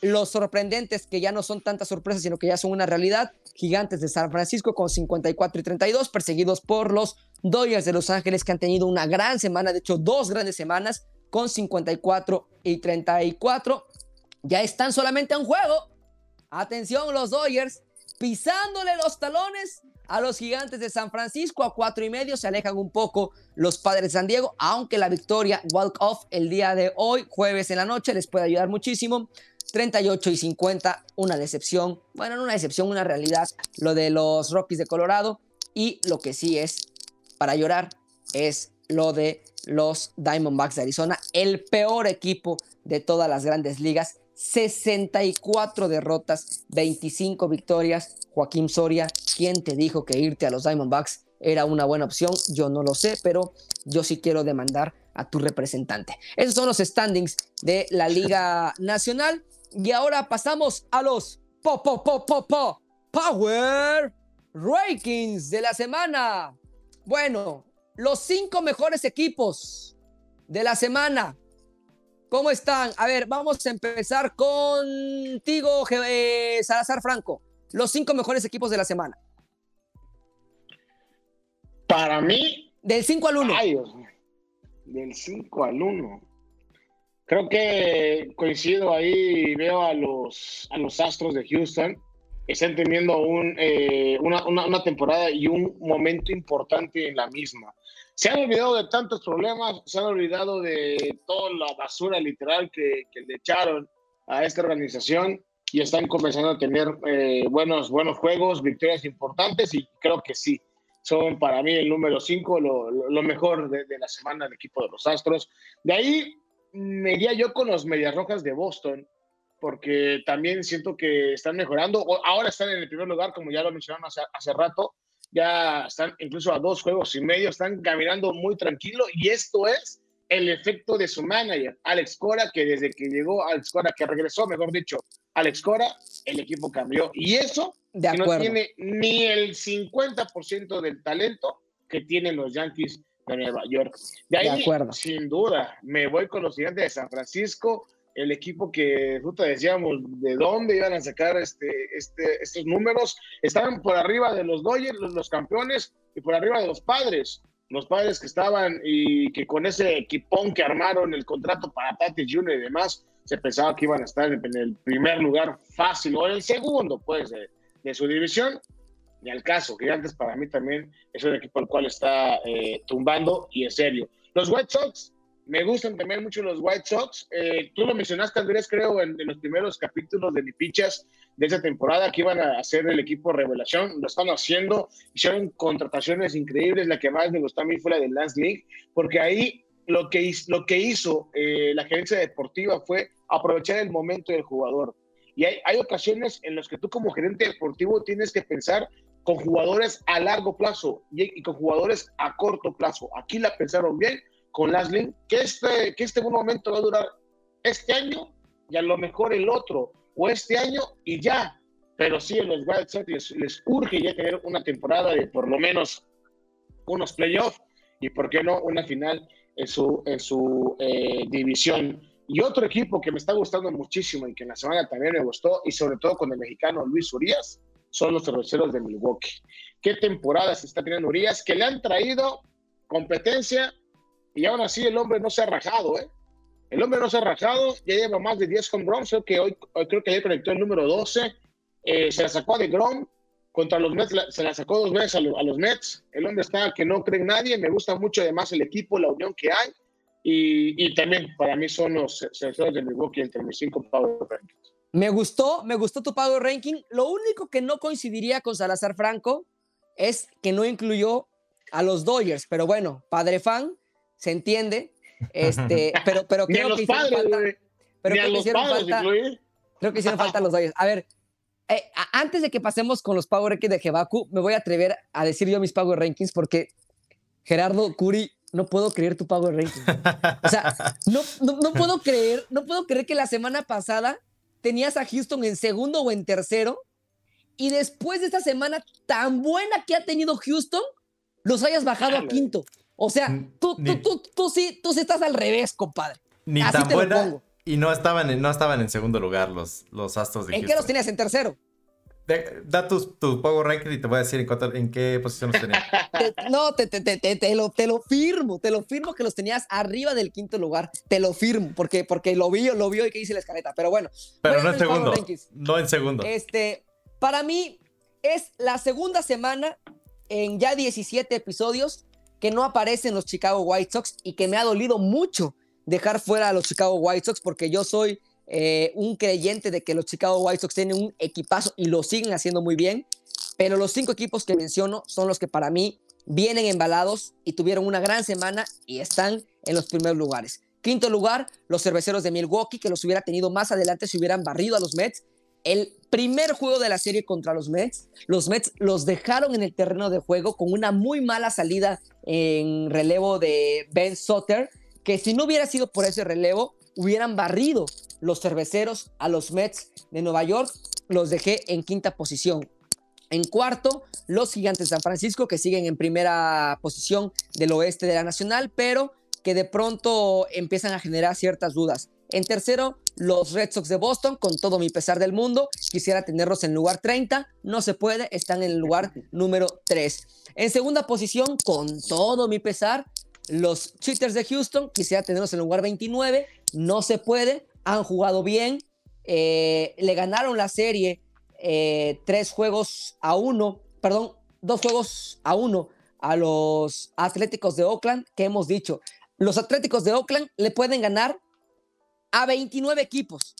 los sorprendentes, que ya no son tantas sorpresas, sino que ya son una realidad, gigantes de San Francisco con 54 y 32, perseguidos por los Dodgers de Los Ángeles, que han tenido una gran semana, de hecho dos grandes semanas, con 54 y 34. Ya están solamente a un juego. Atención los Dodgers, pisándole los talones a los gigantes de San Francisco a cuatro y medio se alejan un poco los padres de San Diego, aunque la victoria walk off el día de hoy, jueves en la noche, les puede ayudar muchísimo. 38 y 50, una decepción. Bueno, no una decepción, una realidad. Lo de los Rockies de Colorado. Y lo que sí es para llorar es lo de los Diamondbacks de Arizona, el peor equipo de todas las grandes ligas. 64 derrotas, 25 victorias. Joaquín Soria, ¿quién te dijo que irte a los Diamondbacks era una buena opción? Yo no lo sé, pero yo sí quiero demandar a tu representante. Esos son los standings de la Liga Nacional. Y ahora pasamos a los po, po, po, po, Power Rankings de la semana. Bueno, los cinco mejores equipos de la semana. ¿Cómo están? A ver, vamos a empezar contigo, eh, Salazar Franco. Los cinco mejores equipos de la semana. Para mí. Del 5 al 1. Del 5 al 1. Creo que coincido ahí y veo a los, a los Astros de Houston. están teniendo un, eh, una, una, temporada y un momento importante en la misma. Se han olvidado de tantos problemas, se han olvidado de toda la basura literal que, que le echaron a esta organización y están comenzando a tener eh, buenos, buenos juegos, victorias importantes y creo que sí, son para mí el número 5, lo, lo, mejor de, de, la semana del equipo de los Astros. De ahí me iría yo con los Medias Rojas de Boston, porque también siento que están mejorando. Ahora están en el primer lugar, como ya lo mencionaron hace, hace rato, ya están incluso a dos juegos y medio, están caminando muy tranquilo y esto es el efecto de su manager, Alex Cora, que desde que llegó Alex Cora, que regresó, mejor dicho, Alex Cora, el equipo cambió. Y eso de no tiene ni el 50% del talento que tienen los Yankees de Nueva York. De ahí, sin duda, me voy con los gigantes de San Francisco, el equipo que justo decíamos de dónde iban a sacar este, este, estos números. Estaban por arriba de los Dodgers, los, campeones, y por arriba de los padres. Los padres que estaban y que con ese equipón que armaron el contrato para Tati Jr. y demás, se pensaba que iban a estar en el primer lugar fácil o en el segundo, pues, de, de su división. Y al caso, Gigantes para mí también es un equipo al cual está eh, tumbando y en serio. Los White Sox, me gustan también mucho los White Sox. Eh, tú lo mencionaste, Andrés, creo, en, los primeros capítulos de Pichas de esa temporada que iban a hacer el equipo revelación. Lo están haciendo. Hicieron contrataciones increíbles. La que más me gustó a mí fue la de Lance League, porque ahí lo que, lo que hizo eh, la gerencia deportiva fue aprovechar el momento del jugador. Y hay, hay ocasiones en las que tú como gerente deportivo tienes que pensar con jugadores a largo plazo y, con jugadores a corto plazo. Aquí la pensaron bien con Laslin, que este, que este buen momento va a durar este año y a lo mejor el otro, o este año y ya. Pero sí, en los Wild Sox les, urge ya tener una temporada de por lo menos unos playoffs y, ¿por qué no, una final en su, en su eh, división? Y otro equipo que me está gustando muchísimo y que en la semana también me gustó, y sobre todo con el mexicano Luis Urias, son los cerveceros de Milwaukee. ¿Qué temporada se está teniendo Urias? Que le han traído competencia y aún así el hombre no se ha rajado, ¿eh? El hombre no se ha rajado, ya lleva más de 10 con Bronx, creo que hoy, creo que ya conectó el número 12, eh, se la sacó de Grom, contra los Mets, se la sacó dos veces a, los Mets, el hombre está que no cree en nadie, me gusta mucho además el equipo, la unión que hay, y, y también para mí son los cerveceros de Milwaukee entre mis cinco Power Rankings. Me gustó, me gustó tu Power Ranking. Lo único que no coincidiría con Salazar Franco es que no incluyó a los Dodgers, pero bueno, padre fan, se entiende. Este, [LAUGHS] pero, pero creo que hicieron falta. Pero creo que hicieron falta. Creo que hicieron falta los Dodgers. A ver, eh, antes de que pasemos con los Power Rankings de Jebaku, me voy a atrever a decir yo mis Power Rankings porque Gerardo Curi, no puedo creer tu Power Ranking. O sea, no, no, no puedo creer, no puedo creer que la semana pasada tenías a Houston en segundo o en tercero, y después de esta semana tan buena que ha tenido Houston, los hayas bajado a quinto. O sea, tú, tú, tú, tú, sí, tú sí estás al revés, compadre. Ni tan buena. Y no estaban, en, no estaban en segundo lugar los, los Astros de Houston. ¿En qué los tenías en tercero? Da tu, tu Power Ranking y te voy a decir en, en qué posición los tenías. [LAUGHS] no, te, te, te, te, lo, te lo firmo, te lo firmo que los tenías arriba del quinto lugar. Te lo firmo, porque, porque lo vi, lo vio y que hice la escaleta. Pero bueno. Pero no en segundo. No en segundo. Este, para mí es la segunda semana en ya 17 episodios que no aparecen los Chicago White Sox y que me ha dolido mucho dejar fuera a los Chicago White Sox porque yo soy eh, un creyente de que los Chicago White Sox tienen un equipazo y lo siguen haciendo muy bien, pero los cinco equipos que menciono son los que para mí vienen embalados y tuvieron una gran semana y están en los primeros lugares. Quinto lugar, los cerveceros de Milwaukee, que los hubiera tenido más adelante si hubieran barrido a los Mets. El primer juego de la serie contra los Mets, los Mets los dejaron en el terreno de juego con una muy mala salida en relevo de Ben Sutter, que si no hubiera sido por ese relevo, hubieran barrido los cerveceros a los Mets de Nueva York. Los dejé en quinta posición. En cuarto, los Gigantes de San Francisco, que siguen en primera posición del oeste de la Nacional, pero que de pronto empiezan a generar ciertas dudas. En tercero, los Red Sox de Boston, con todo mi pesar del mundo. Quisiera tenerlos en lugar 30, no se puede, están en el lugar [LAUGHS] número 3. En segunda posición, con todo mi pesar, los Cheaters de Houston, quisiera tenerlos en lugar 29, no se puede, han jugado bien, eh, le ganaron la serie eh, tres juegos a uno, perdón, dos juegos a uno a los Atléticos de Oakland, que hemos dicho, los Atléticos de Oakland le pueden ganar a 29 equipos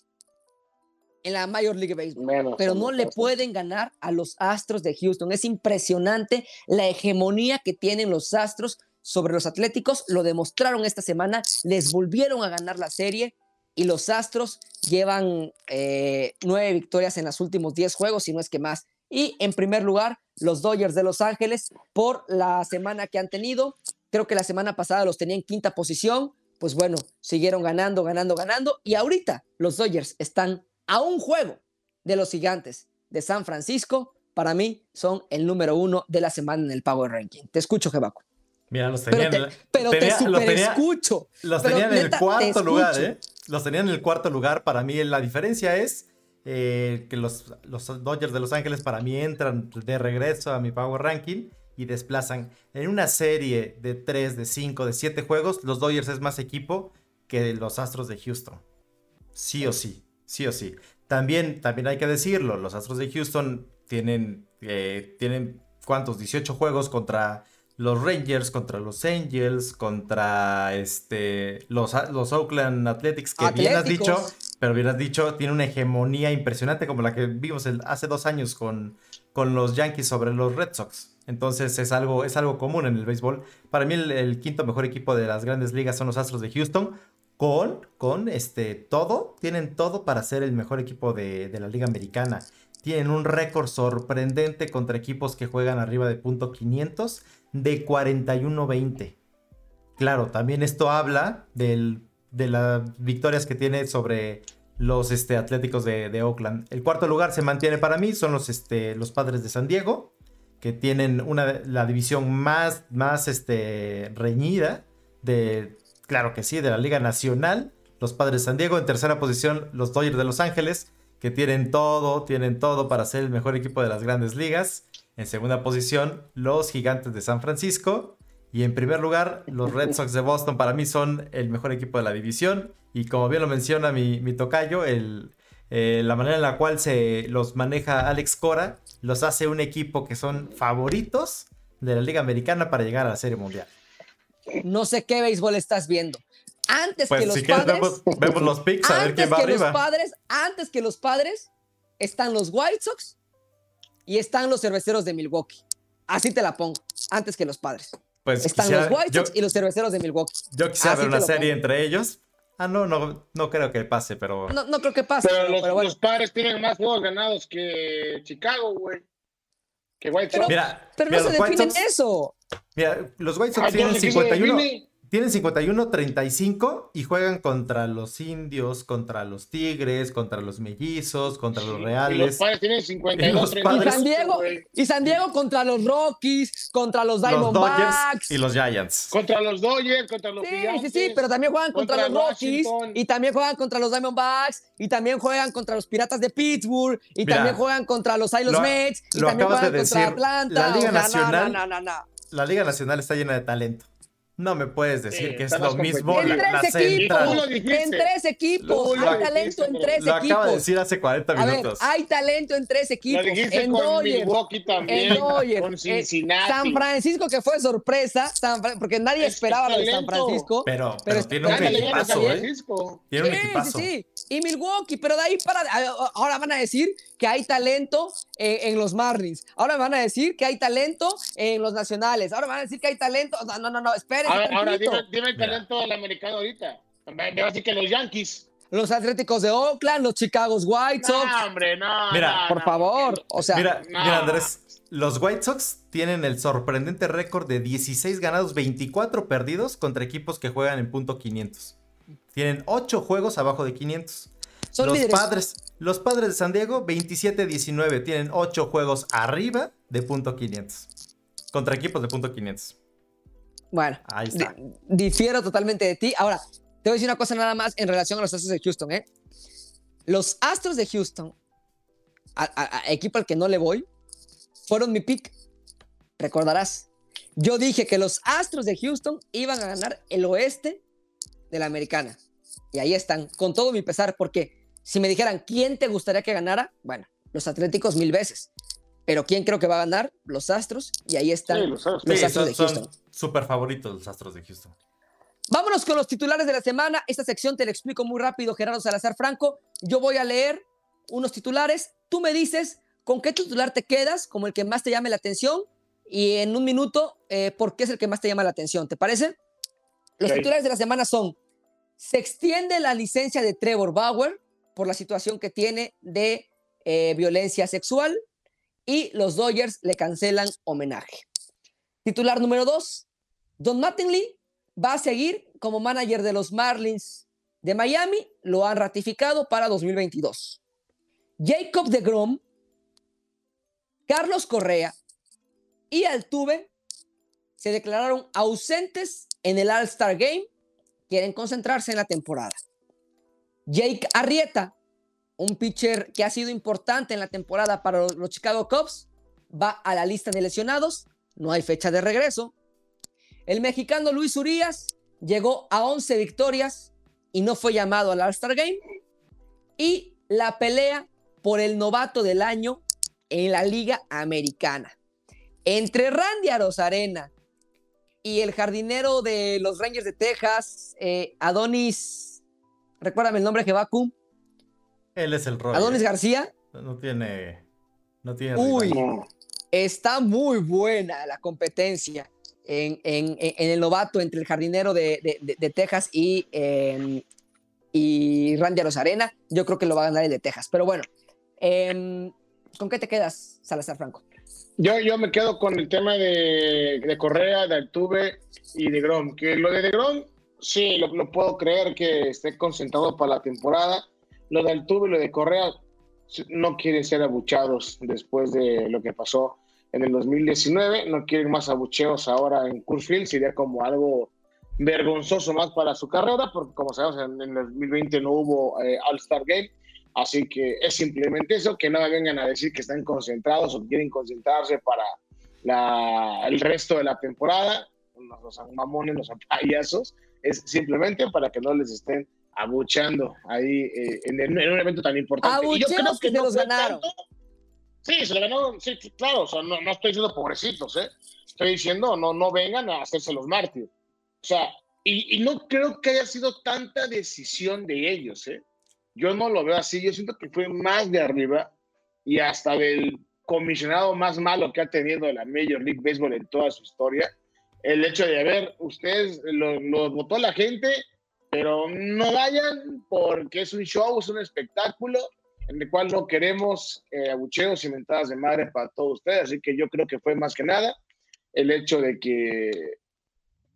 en la Major League Baseball, pero no le pueden ganar a los Astros de Houston. Es impresionante la hegemonía que tienen los Astros sobre los Atléticos. Lo demostraron esta semana, les volvieron a ganar la serie y los Astros llevan eh, nueve victorias en los últimos diez juegos, si no es que más. Y en primer lugar, los Dodgers de Los Ángeles por la semana que han tenido. Creo que la semana pasada los tenía en quinta posición. Pues bueno, siguieron ganando, ganando, ganando. Y ahorita los Dodgers están a un juego de los gigantes de San Francisco. Para mí son el número uno de la semana en el Power Ranking. Te escucho, Jebaco. Mira, los tenían. Pero te, super escucho. Los tenían en el cuarto lugar, ¿eh? Los tenían en el cuarto lugar. Para mí, la diferencia es eh, que los, los Dodgers de Los Ángeles para mí entran de regreso a mi Power Ranking y desplazan. En una serie de 3, de 5, de 7 juegos, los Dodgers es más equipo que los Astros de Houston. Sí o sí, sí o sí. También, también hay que decirlo, los Astros de Houston tienen, eh, tienen ¿cuántos? 18 juegos contra los Rangers, contra los Angels, contra este, los, los Oakland Athletics, que bien has dicho, pero bien has dicho, tiene una hegemonía impresionante como la que vimos hace dos años con, con los Yankees sobre los Red Sox. Entonces es algo, es algo común en el béisbol. Para mí el, quinto mejor equipo de las grandes ligas son los Astros de Houston. Con, con este, todo, tienen todo para ser el mejor equipo de, de la liga americana. Tienen un récord sorprendente contra equipos que juegan arriba de punto .500 de 41-20. Claro, también esto habla de las victorias que tiene sobre los este, Atléticos de, Oakland. El cuarto lugar se mantiene para mí, son los, este, los Padres de San Diego, que tienen una, la división más, más este, reñida de, claro que sí, de la Liga Nacional. Los Padres de San Diego en tercera posición, los Dodgers de Los Ángeles, que tienen todo, tienen todo para ser el mejor equipo de las grandes ligas. En segunda posición, los Gigantes de San Francisco. Y en primer lugar, los Red Sox de Boston para mí son el mejor equipo de la división. Y como bien lo menciona mi, tocayo, eh, la manera en la cual se los maneja Alex Cora los hace un equipo que son favoritos de la Liga Americana para llegar a la Serie Mundial. No sé qué béisbol estás viendo. Antes pues que los padres. Vemos, los picks a ver quién va arriba. padres, antes que los padres están los White Sox y están los cerveceros de Milwaukee. Así te la pongo, antes que los padres. Pues están los White Sox y los cerveceros de Milwaukee. Yo quisiera ver una serie entre ellos. Ah, no, no, no creo que pase, pero. No, no creo que pase. Pero, los, padres tienen más juegos ganados que Chicago, güey. Que White Sox. Pero, no se definen eso. Mira, los White Sox tienen 51 tienen 51-35 y juegan contra los indios, contra los tigres, contra los mellizos, contra los reales. Y los padres tienen 52 y, y San Diego Y San Diego contra los Rockies, contra los Diamondbacks. y los Giants. Contra los Dodgers, contra los Sí, sí, sí, pero también juegan contra, los Rockies. Y también juegan contra los Diamondbacks. Y también juegan contra los Piratas de Pittsburgh. Y también juegan contra los Islos Mets. Y también juegan contra Atlanta. La Liga Nacional. la Liga Nacional está llena de talento. No me puedes decir que es lo mismo en tres equipos, En tres equipos. hay talento en tres equipos. Lo acaba de decir hace 40 minutos. hay talento en tres equipos. en Dodgers, también, en Dodgers, con Cincinnati. San Francisco, que fue sorpresa, porque nadie esperaba lo de San Francisco. Pero, pero, tiene un equipazo, ¿eh? Tiene un equipazo. Sí, sí, Y Milwaukee, pero de ahí para... Ahora van a decir que hay talento en, los Marlins. Ahora van a decir que hay talento en los Nacionales. Ahora van a decir que hay talento... No, no, no, no esperen Ahora, dime, el talento del americano ahorita. Me va a decir que los Yankees. Los Atléticos de Oakland, los Chicago White Sox. No, hombre, no. Mira, por favor. O sea, mira, mira, Andrés. Los White Sox tienen el sorprendente récord de 16 ganados, 24 perdidos contra equipos que juegan en punto 500. Tienen 8 juegos abajo de 500. Son los padres, los padres de San Diego, 27-19, tienen 8 juegos arriba de punto 500. Contra equipos de punto 500. Bueno, Ahí está. difiero totalmente de ti. Ahora, te voy a decir una cosa nada más en relación a los Astros de Houston. ¿eh? Los Astros de Houston, a, equipo al que no le voy, fueron mi pick. Recordarás. Yo dije que los Astros de Houston iban a ganar el oeste de la americana. Y ahí están, con todo mi pesar, porque si me dijeran quién te gustaría que ganara, bueno, los Atléticos mil veces. Pero ¿quién creo que va a ganar? Los Astros. Y ahí están los, Astros de Houston. Súper favoritos los Astros de Houston. Vámonos con los titulares de la semana. Esta sección te la explico muy rápido, Gerardo Salazar Franco. Yo voy a leer unos titulares. Tú me dices con qué titular te quedas, como el que más te llame la atención. Y en un minuto, eh, ¿por qué es el que más te llama la atención? ¿Te parece? Los titulares de la semana son, se extiende la licencia de Trevor Bauer por la situación que tiene de eh, violencia sexual y los Dodgers le cancelan homenaje. Titular número dos, Don Mattingly va a seguir como manager de los Marlins de Miami, lo han ratificado para 2022. Jacob de Grom, Carlos Correa y Altuve se declararon ausentes en el All-Star Game, quieren concentrarse en la temporada. Jake Arrieta un pitcher que ha sido importante en la temporada para los Chicago Cubs, va a la lista de lesionados, no hay fecha de regreso. El mexicano Luis Urias llegó a 11 victorias y no fue llamado al All-Star Game. Y la pelea por el novato del año en la Liga Americana. Entre Randy Arozarena y el jardinero de los Rangers de Texas, eh, Adonis, recuérdame el nombre, Jebaku. Él es el rol. Adonis García. No tiene. No tiene. Uy, está muy buena la competencia en, el novato entre el jardinero de, Texas y, eh, y Randy Arena. Yo creo que lo va a ganar el de Texas. Pero bueno, em, ¿con qué te quedas, Salazar Franco? Yo, yo me quedo con el tema de, Correa, de Altuve y de Grom. Que lo de, de Grom, sí, lo, lo puedo creer que esté concentrado para la temporada lo del tubo y lo de Correa no quieren ser abuchados después de lo que pasó en el 2019, no quieren más abucheos ahora en Field, sería como algo vergonzoso más para su carrera, porque como sabemos en, el 2020 no hubo eh, All-Star Game, así que es simplemente eso, que no vengan a decir que están concentrados o quieren concentrarse para la, el resto de la temporada, los mamones, los payasos, es simplemente para que no les estén abucheando ahí eh, en, en, un evento tan importante. y yo creo que, se los ganaron. Sí, se lo ganaron, sí, claro, o sea, no, no, estoy diciendo pobrecitos, ¿eh? Estoy diciendo, no, no vengan a hacerse los mártires. O sea, y, y, no creo que haya sido tanta decisión de ellos, ¿eh? Yo no lo veo así, yo siento que fue más de arriba y hasta del comisionado más malo que ha tenido la Major League Baseball en toda su historia, el hecho de, haber ustedes lo, votó la gente, pero no vayan porque es un show, es un espectáculo en el cual no queremos eh, abucheos y mentadas de madre para todos ustedes. Así que yo creo que fue más que nada el hecho de que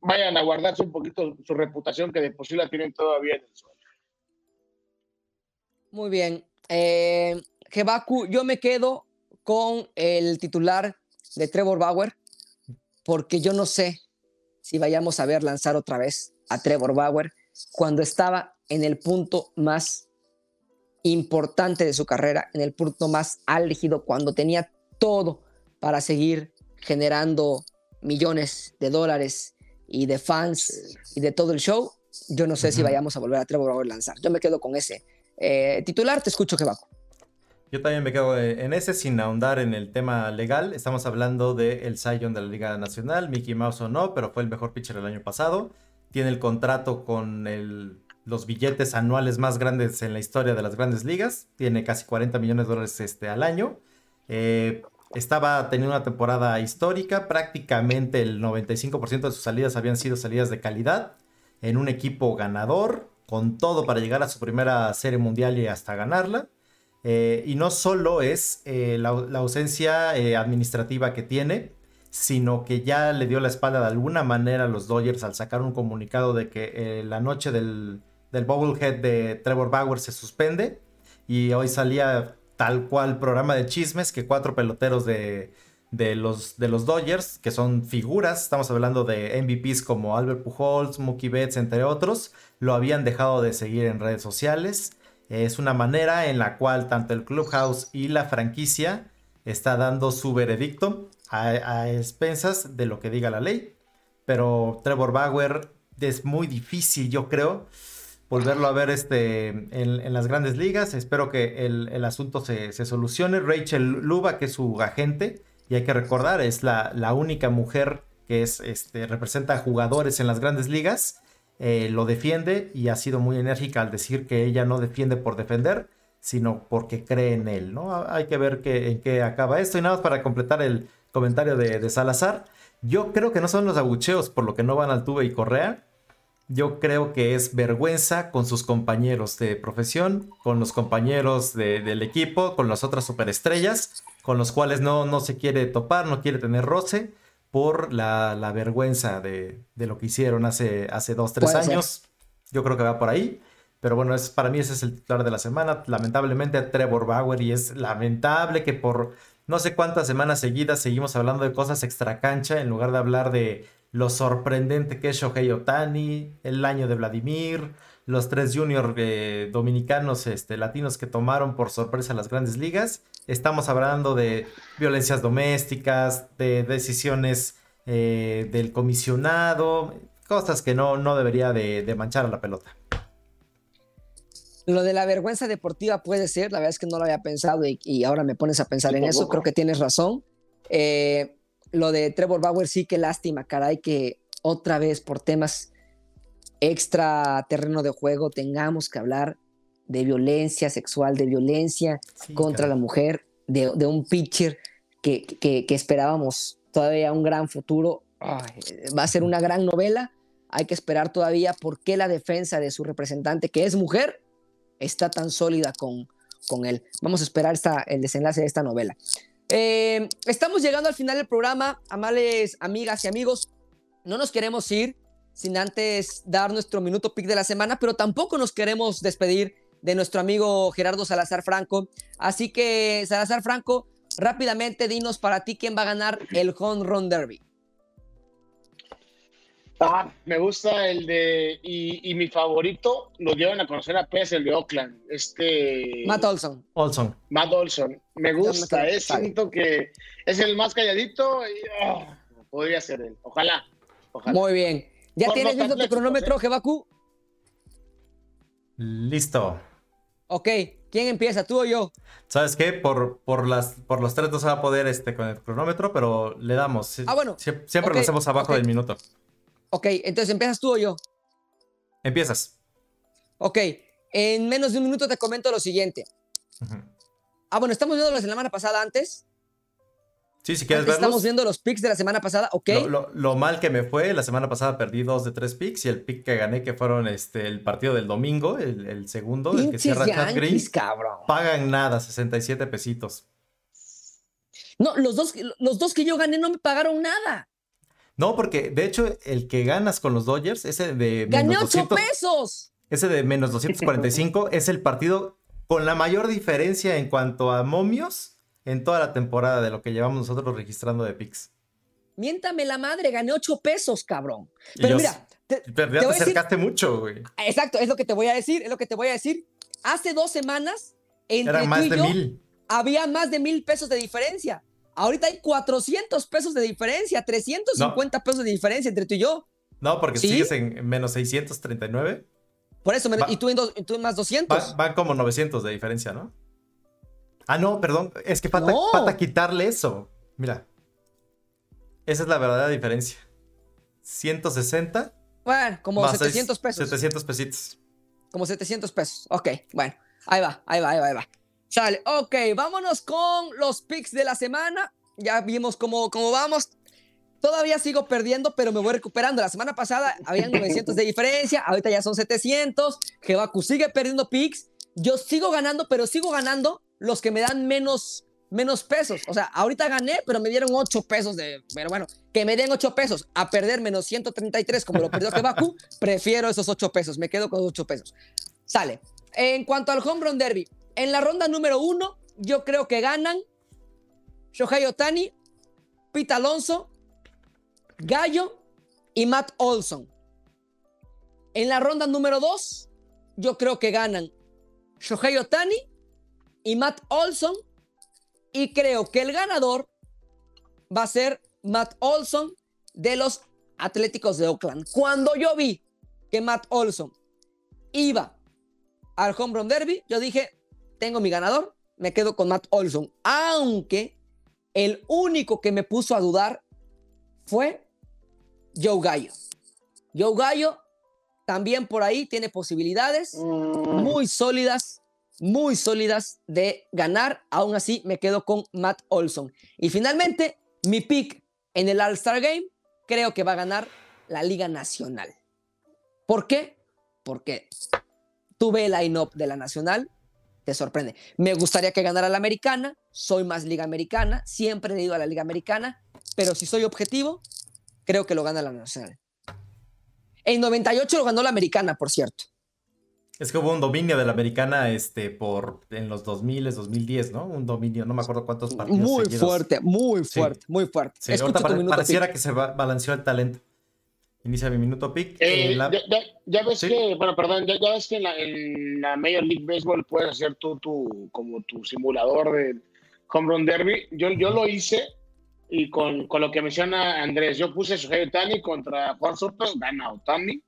vayan a guardarse un poquito su reputación que de por sí la tienen todavía en el. Muy bien. Eh, yo me quedo con el titular de Trevor Bauer porque yo no sé si vayamos a ver lanzar otra vez a Trevor Bauer cuando estaba en el punto más importante de su carrera, en el punto más álgido, cuando tenía todo para seguir generando millones de dólares y de fans y de todo el show, yo no sé si vayamos a volver a Trevor Bauer lanzar. Yo me quedo con ese eh, titular. Te escucho, Kebaco. Yo también me quedo eh, en ese sin ahondar en el tema legal. Estamos hablando del el Zion de la Liga Nacional, Mickey Mouse o no, pero fue el mejor pitcher del año pasado tiene el contrato con los billetes anuales más grandes en la historia de las grandes ligas, tiene casi 40 millones de dólares este, al año. Eh, estaba teniendo una temporada histórica, prácticamente el 95% de sus salidas habían sido salidas de calidad, en un equipo ganador, con todo para llegar a su primera serie mundial y hasta ganarla. Eh, y no solo es eh, la, ausencia administrativa que tiene, sino que ya le dio la espalda de alguna manera a los Dodgers al sacar un comunicado de que eh, la noche del, del Bubblehead de Trevor Bauer se suspende y hoy salía tal cual programa de chismes que cuatro peloteros de, los, de los Dodgers, que son figuras, estamos hablando de MVPs como Albert Pujols, Mookie Betts, entre otros, lo habían dejado de seguir en redes sociales. Es una manera en la cual tanto el clubhouse y la franquicia está dando su veredicto a, expensas de lo que diga la ley. Pero Trevor Bauer es muy difícil, yo creo, volverlo a ver este, en, las grandes ligas. Espero que el, asunto se, solucione. Rachel Luba, que es su agente, y hay que recordar, es la, la única mujer que es, este, representa a jugadores en las grandes ligas. Eh, lo defiende y ha sido muy enérgica al decir que ella no defiende por defender, sino porque cree en él, ¿no? Hay que ver en qué acaba esto. Y nada más para completar el comentario de, de Salazar, yo creo que no son los abucheos por lo que no van al Tuve y Correa, yo creo que es vergüenza con sus compañeros de profesión, con los compañeros del equipo, con las otras superestrellas, con los cuales no, no se quiere topar, no quiere tener roce, por la, vergüenza de, lo que hicieron hace, hace dos, tres años. Yo creo que va por ahí. Pero bueno, es, para mí ese es el titular de la semana. Lamentablemente Trevor Bauer y es lamentable que por no sé cuántas semanas seguidas seguimos hablando de cosas extra cancha en lugar de hablar de lo sorprendente que es Shohei Otani, el año de Vladimir, los tres juniors eh, dominicanos este, latinos que tomaron por sorpresa las grandes ligas. Estamos hablando de violencias domésticas, de decisiones eh, del comisionado, cosas que no, no debería de, manchar a la pelota. Lo de la vergüenza deportiva puede ser, la verdad es que no lo había pensado y, ahora me pones a pensar en eso, creo que tienes razón. Eh, lo de Trevor Bauer sí que lástima, caray, que otra vez por temas extra terreno de juego tengamos que hablar de violencia sexual, de violencia contra la mujer, de, un pitcher que, que, esperábamos todavía un gran futuro. va a ser una gran novela. Hay que esperar todavía por qué la defensa de su representante, que es mujer, está tan sólida con, con él. Vamos a esperar esta, el desenlace de esta novela. Eh, estamos llegando al final del programa, amables amigas y amigos. No nos queremos ir sin antes dar nuestro minuto pick de la semana, pero tampoco nos queremos despedir de nuestro amigo Gerardo Salazar Franco. Así que, Salazar Franco, rápidamente dinos para ti quién va a ganar el Home Run Derby. Ah, me gusta el de. Y, mi favorito lo llevan a conocer a Pez, el de Oakland. Este. Matt Olson. Olson. Matt Olson. Me gusta, eh, siento que es el más calladito y ah, podría ser él. Ojalá, Muy bien. ¿Ya tienes listo tu cronómetro, Jebaku? Listo. Ok, ¿quién empieza, tú o yo? ¿Sabes qué? Por, por, las, por los tres no se va a poder este, con el cronómetro, pero le damos. Ah, bueno. siempre lo hacemos abajo del minuto. Ok, entonces empiezas tú o yo. Empiezas. Ok, en menos de un minuto te comento lo siguiente. Ah, bueno, estamos viendo la semana pasada antes. Sí, si quieres verlos. Estamos viendo los picks de la semana pasada, ok. Lo, mal que me fue, la semana pasada perdí dos de tres picks y el pick que gané, que fueron este, el partido del domingo, el, segundo, el que cierra Chad Green, cabrón. pagan nada, 67 pesitos. No, los dos, los dos que yo gané no me pagaron nada. No, porque de hecho el que ganas con los Dodgers, ese de ¡Gané 8 pesos! Ese de menos 245 es el partido con la mayor diferencia en cuanto a momios en toda la temporada de lo que llevamos nosotros registrando de picks. Miéntame la madre, gané 8 pesos, cabrón. Pero mira, te, pero ya te, acercaste mucho, güey. Exacto, es lo que te voy a decir, es lo que te voy a decir. Hace dos semanas, entre más de mil. había más de mil pesos de diferencia. Ahorita hay 400 pesos de diferencia, 350 pesos de diferencia entre tú y yo. No, porque sigues en menos 639. Por eso, y, tú en más 200. Van, como 900 de diferencia, ¿no? Ah, no, perdón. Es que falta, quitarle eso. Mira. Esa es la verdadera diferencia. 160. Bueno, como 700 pesos. 700 pesitos. Como 700 pesos. Ok, bueno. Ahí va, ahí va, ahí va, ahí va. Sale, ok, vámonos con los picks de la semana. Ya vimos cómo, cómo vamos. Todavía sigo perdiendo, pero me voy recuperando. La semana pasada habían 900 de diferencia, ahorita ya son 700. Jebaku sigue perdiendo picks. Yo sigo ganando, pero sigo ganando los que me dan menos, menos pesos. O sea, ahorita gané, pero me dieron 8 pesos de. Pero bueno, que me den 8 pesos a perder menos 133 como lo perdió Jebaku, [LAUGHS] prefiero esos 8 pesos. Me quedo con 8 pesos. Sale. En cuanto al Home Run Derby, en la ronda número uno, yo creo que ganan Shohei Otani, Pete Alonso, Gallo y Matt Olson. En la ronda número dos, yo creo que ganan Shohei Otani y Matt Olson. Y creo que el ganador va a ser Matt Olson de los Atléticos de Oakland. Cuando yo vi que Matt Olson iba al Home Run Derby, yo dije, tengo mi ganador, me quedo con Matt Olson. Aunque el único que me puso a dudar fue Joe Gallo. Joe Gallo también por ahí tiene posibilidades muy sólidas, muy sólidas de ganar. Aún así, me quedo con Matt Olson. Y finalmente, mi pick en el All-Star Game, creo que va a ganar la Liga Nacional. ¿Por qué? Porque tuve el line-up de la Nacional, te sorprende. Me gustaría que ganara la Americana, soy más Liga Americana, siempre he ido a la Liga Americana, pero si soy objetivo, creo que lo gana la Nacional. En 98 lo ganó la Americana, por cierto. Es que hubo un dominio de la americana este, por, en los 2000, 2010, ¿no? Un dominio, no me acuerdo cuántos partidos. Muy seguidos. fuerte, muy Sí. fuerte, muy fuerte. Sí, Escucho ahorita tu pare- minuto, pareciera que se balanceó el talento. Inicia mi minuto pick. eh, Eh, la- ya, ya- ya ves Sí. que, bueno, perdón, ya, ya ves que en la, en la Major League Baseball puedes hacer tú tu, como tu simulador de Home Run Derby. Yo, yo lo hice y con, con lo que menciona Andrés, yo puse Shohei Otani contra Juan Soto, gana Otani.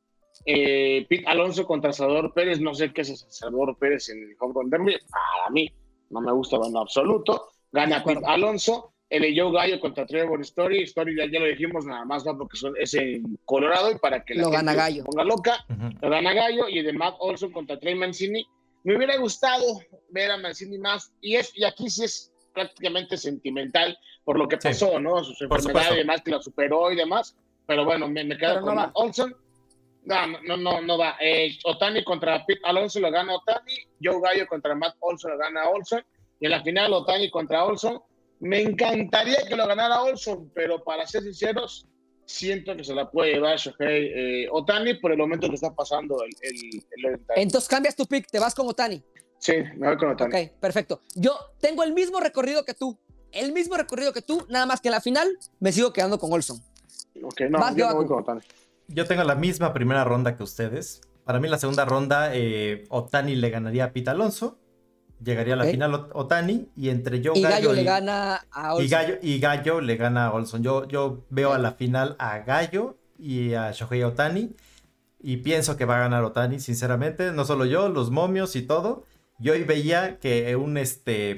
Eh, Pete Alonso contra Salvador Pérez, no sé qué es Salvador Pérez en el Home Run Derby, para mí no me gusta en absoluto. Gana. Pete Alonso. El de Joe Gallo contra Trevor Story. Story ya, ya lo dijimos, nada más va porque son, es en Colorado y para que la Lo gente gana Gallo. se ponga loca. Lo gana Gallo y el de Matt Olson contra Trey Mancini. Me hubiera gustado ver a Mancini más. Y, es, y aquí sí es prácticamente sentimental por lo que Sí. pasó, ¿no? Sus enfermedades y demás, que la superó y demás. Pero bueno, me, me quedo Pero con. Matt Olson. No, no, no, no, no va. Eh, Otani contra Pete Alonso lo gana Otani. Joe Gallo contra Matt Olson lo gana Olson. Y en la final, Otani contra Olson. Me encantaría que lo ganara Olson, pero para ser sinceros, siento que se la puede llevar Shohei eh, Otani por el momento que está pasando el, el, el. Entonces cambias tu pick, te vas con Otani. Sí, me voy con Otani. Ok, perfecto. Yo tengo el mismo recorrido que tú. El mismo recorrido que tú, nada más que en la final me sigo quedando con Olson. Ok, no, Vas, yo me voy con Otani. Yo tengo la misma primera ronda que ustedes. Para mí, la segunda ronda, eh, Otani le ganaría a Pete Alonso. Llegaría a la final Ot- Otani. Y entre Joe Y Gallo, Gallo le y- gana a Olson. Y Gallo, y Gallo le gana a Olson. Yo, yo veo a la final a Gallo y a Shohei Otani. Y pienso que va a ganar Otani, sinceramente. No solo yo, los momios y todo. Yo hoy veía que un, este,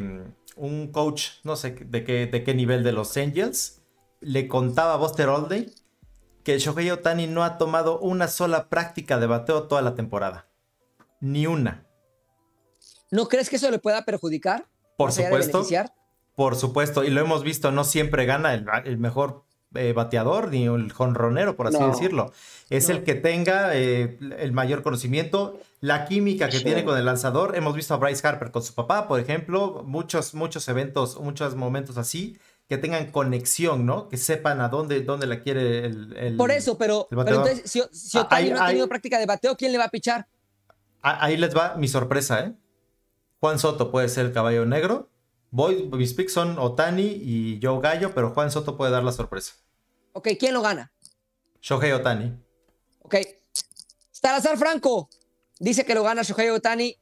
un coach, no sé de qué, de qué nivel de los Angels, le contaba a Buster Olney que Shohei Otani no ha tomado una sola práctica de bateo toda la temporada. Ni una. ¿No crees que eso le pueda perjudicar? Por supuesto. Por supuesto, y lo hemos visto, no siempre gana el, el mejor eh, bateador ni el jonronero, por así No. decirlo. Es No. el que tenga eh, el mayor conocimiento, la química que Sí. tiene con el lanzador. Hemos visto a Bryce Harper con su papá, por ejemplo, muchos, muchos eventos, muchos momentos así, que tengan conexión, ¿no? Que sepan a dónde, dónde la quiere el... el- Por eso, pero, el pero entonces, si, si Otani no ha tenido hay- práctica de bateo, ¿quién le va a pichar? Ah, Ahí les va mi sorpresa, ¿eh? Juan Soto puede ser el caballo negro. Voy, mis picks son Otani y Joe Gallo, pero Juan Soto puede dar la sorpresa. Ok, ¿quién lo gana? Shohei Otani. Ok. Salazar Franco dice que lo gana Shohei Otani.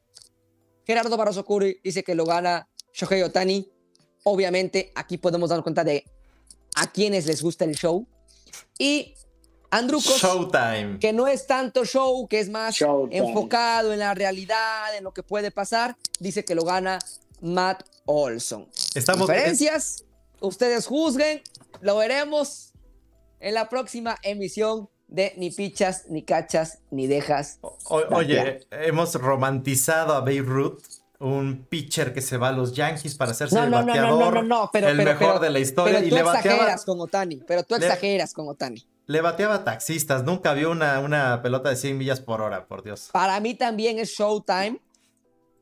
Gerardo Barroso Curi dice que lo gana Shohei Otani. Obviamente, aquí podemos dar cuenta de a quienes les gusta el show. Y Andrucos, Showtime. que no es tanto show, que es más Showtime. enfocado en la realidad, en lo que puede pasar, dice que lo gana Matt Olson. Estamos. Diferencias, ustedes juzguen, lo veremos en la próxima emisión de Ni Pichas, Ni Cachas, Ni Dejas. o- oye, hemos romantizado a Babe Ruth, un pitcher que se va a los Yankees para hacerse No, el no, no, no, bateador, no, no, no, pero, el pero, mejor pero- de la historia. pero y tú le bateaba, exageras con Otani, pero tú Le- exageras con Otani. le bateaba a taxistas. Nunca vio una, una pelota de 100 millas por hora, por Dios. Para mí también es Showtime,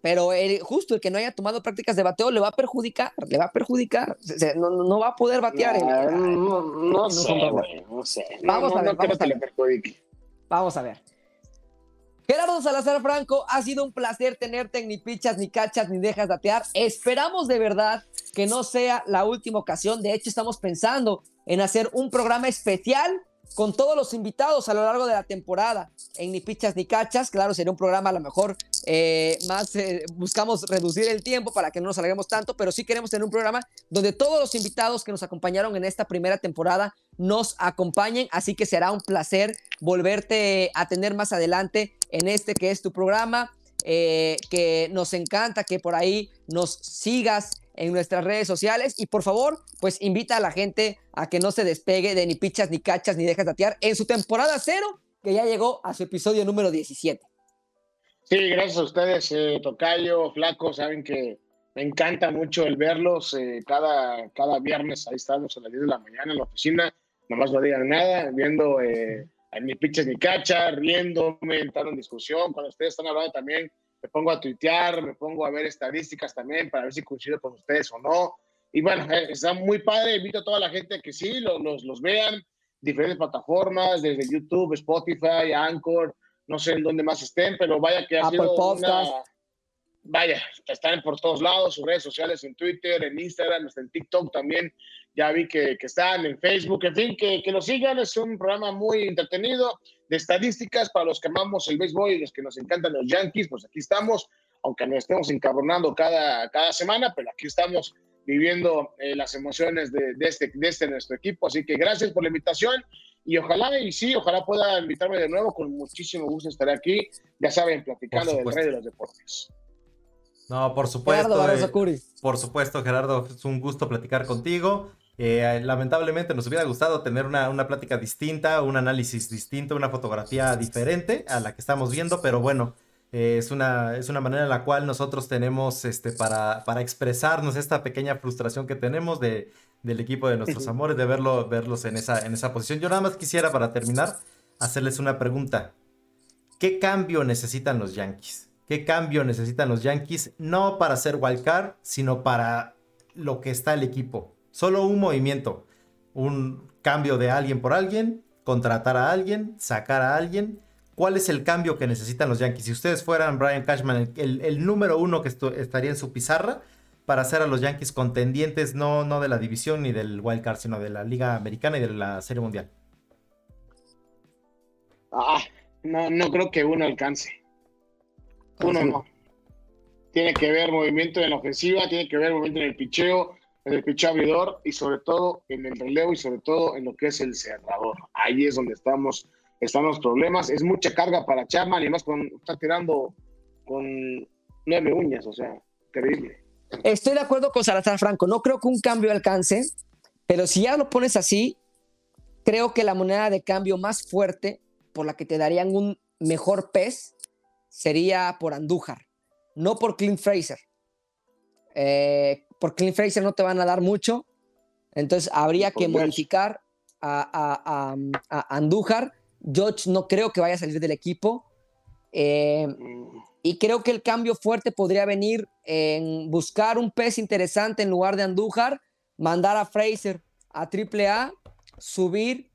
pero el- justo el que no haya tomado prácticas de bateo le va a perjudicar, le va a perjudicar. No, no va a poder batear. No, no, no no sé, no sé. Vamos no, a ver, vamos que a le ver. Vamos a ver. Gerardo Salazar Franco, ha sido un placer tenerte en Ni Pichas, Ni Cachas, Ni Dejas Datear. Esperamos de verdad que no sea la última ocasión. De hecho, estamos pensando en hacer un programa especial con todos los invitados a lo largo de la temporada en Ni Pichas ni Cachas. Claro, sería un programa a lo mejor eh, más, eh, buscamos reducir el tiempo para que no nos alarguemos tanto, pero sí queremos tener un programa donde todos los invitados que nos acompañaron en esta primera temporada nos acompañen. Así que será un placer volverte a tener más adelante en este que es tu programa. Eh, que nos encanta que por ahí nos sigas en nuestras redes sociales y por favor, pues invita a la gente a que no se despegue de ni pichas, ni cachas, ni dejas tatear en su temporada cero, que ya llegó a su episodio número 17. Sí, gracias a ustedes, eh, Tocayo, Flaco, saben que me encanta mucho el verlos eh, cada, cada viernes, ahí estamos a las 10 de la mañana en la oficina, nomás no digan nada, viendo eh, ni pichas ni cachas, riéndome, entrando en discusión, cuando ustedes están hablando también me pongo a tuitear, me pongo a ver estadísticas también para ver si coincido con ustedes o no. Y bueno, eh, está muy padre, invito a toda la gente que sí, los, los, vean, diferentes plataformas, desde YouTube, Spotify, Anchor, no sé en dónde más estén, pero vaya que ha sido una... Vaya, están por todos lados, sus redes sociales, en Twitter, en Instagram, hasta en TikTok también, ya vi que, que están en Facebook, en fin, que, que lo sigan, es un programa muy entretenido de estadísticas para los que amamos el béisbol y los que nos encantan los Yankees, pues aquí estamos, aunque nos estemos encabronando cada, cada semana, pero aquí estamos viviendo eh, las emociones de, de, este, de este nuestro equipo. Así que gracias por la invitación y ojalá, y sí, ojalá pueda invitarme de nuevo, con muchísimo gusto estaré aquí, ya saben, platicando del rey de los deportes. No, por supuesto. Eh, por supuesto, Gerardo, es un gusto platicar contigo. Eh, lamentablemente nos hubiera gustado tener una, una, plática distinta, un análisis distinto, una fotografía diferente a la que estamos viendo, pero bueno, eh, es, una, es una manera en la cual nosotros tenemos este, para, para expresarnos esta pequeña frustración que tenemos de, del equipo de nuestros amores, de verlo, verlos en esa, en esa posición. Yo nada más quisiera, para terminar, hacerles una pregunta. ¿Qué cambio necesitan los Yankees? ¿Qué cambio necesitan los Yankees? No para ser wildcard, sino para lo que está el equipo Solo un movimiento, un cambio de alguien por alguien, contratar a alguien, sacar a alguien. ¿Cuál es el cambio que necesitan los Yankees? Si ustedes fueran Brian Cashman, el, número uno que estaría en su pizarra para hacer a los Yankees contendientes, no, no de la división ni del Wild Card, sino de la Liga Americana y de la Serie Mundial. Ah, no, no creo que uno alcance. Uno no. Tiene que ver movimiento en la ofensiva, tiene que ver movimiento en el picheo, en el pitch abridor y sobre todo en el relevo y sobre todo en lo que es el cerrador. Ahí es donde estamos, están los problemas. Es mucha carga para Chapman y más con, está tirando con nueve uñas, o sea, terrible. Estoy de acuerdo con Salazar Franco. No creo que un cambio alcance, pero si ya lo pones así, creo que la moneda de cambio más fuerte por la que te darían un mejor pez sería por Andújar, no por Clint Fraser. Eh, por Clint Fraser no te van a dar mucho, entonces habría que modificar a, Andújar. George no creo que vaya a salir del equipo. Eh, y creo que el cambio fuerte podría venir en buscar un pez interesante en lugar de Andújar, mandar a Fraser a AAA, subir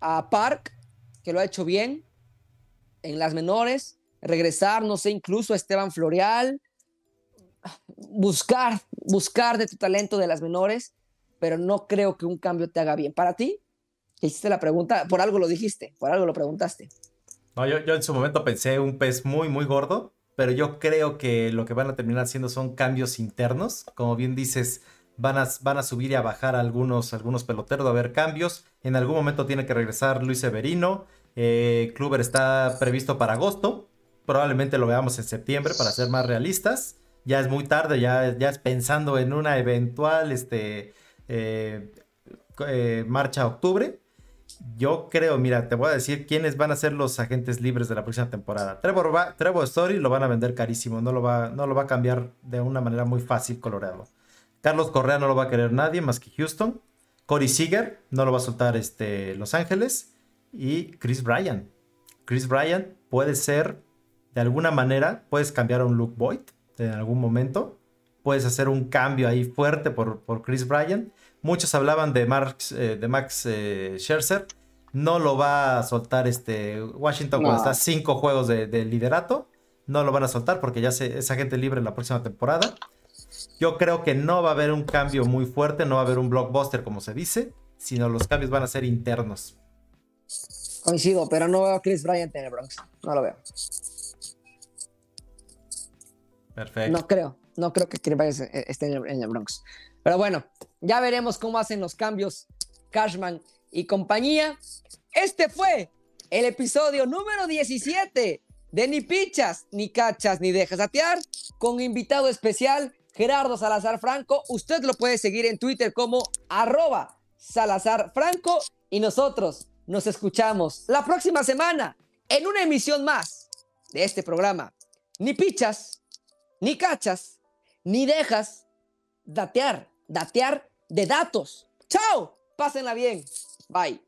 a Park, que lo ha hecho bien en las menores, regresar, no sé, incluso a Esteban Floreal, buscar, buscar de tu talento de las menores, pero no creo que un cambio te haga bien. Para ti, hiciste la pregunta, por algo lo dijiste, por algo lo preguntaste. No, yo, yo en su momento pensé un pez muy, muy gordo, pero yo creo que lo que van a terminar haciendo son cambios internos. Como bien dices, van a, van a subir y a bajar algunos, algunos peloteros, a haber cambios. En algún momento tiene que regresar Luis Severino. Eh, Kluber está previsto para agosto. Probablemente lo veamos en septiembre para ser más realistas ya es muy tarde, ya, ya es pensando en una eventual este, eh, eh, marcha a octubre. Yo creo, mira, te voy a decir quiénes van a ser los agentes libres de la próxima temporada. Trevor, Trevor Story lo van a vender carísimo, no lo, va, no lo va a cambiar de una manera muy fácil Colorado. Carlos Correa no lo va a querer nadie más que Houston. Corey Seager no lo va a soltar este, Los Ángeles. Y Chris Bryan. Chris Bryan puede ser, de alguna manera, puedes cambiar a un Luke Boyd en algún momento. Puedes hacer un cambio ahí fuerte por, por Chris Bryan. Muchos hablaban de, Marx, eh, de Max eh, Scherzer. No lo va a soltar este Washington cuando está cinco juegos de, liderato. No lo van a soltar porque ya se, es agente libre en la próxima temporada. Yo creo que no va a haber un cambio muy fuerte, no va a haber un blockbuster como se dice, sino los cambios van a ser internos. Coincido, pero no veo a Chris Bryant en el Bronx. No lo veo. Perfecto. No creo. No creo que Chris Bryant esté en el, Bronx. Pero bueno, ya veremos cómo hacen los cambios Cashman y compañía. Este fue el episodio número 17 de Ni Pichas, Ni Cachas, Ni Dejas Atear, con invitado especial Gerardo Salazar Franco. Usted lo puede seguir en Twitter como arroba Salazar Franco y nosotros nos escuchamos la próxima semana en una emisión más de este programa. Ni pichas, ni cachas, ni dejas datear, datear de datos. ¡Chao! Pásenla bien. Bye.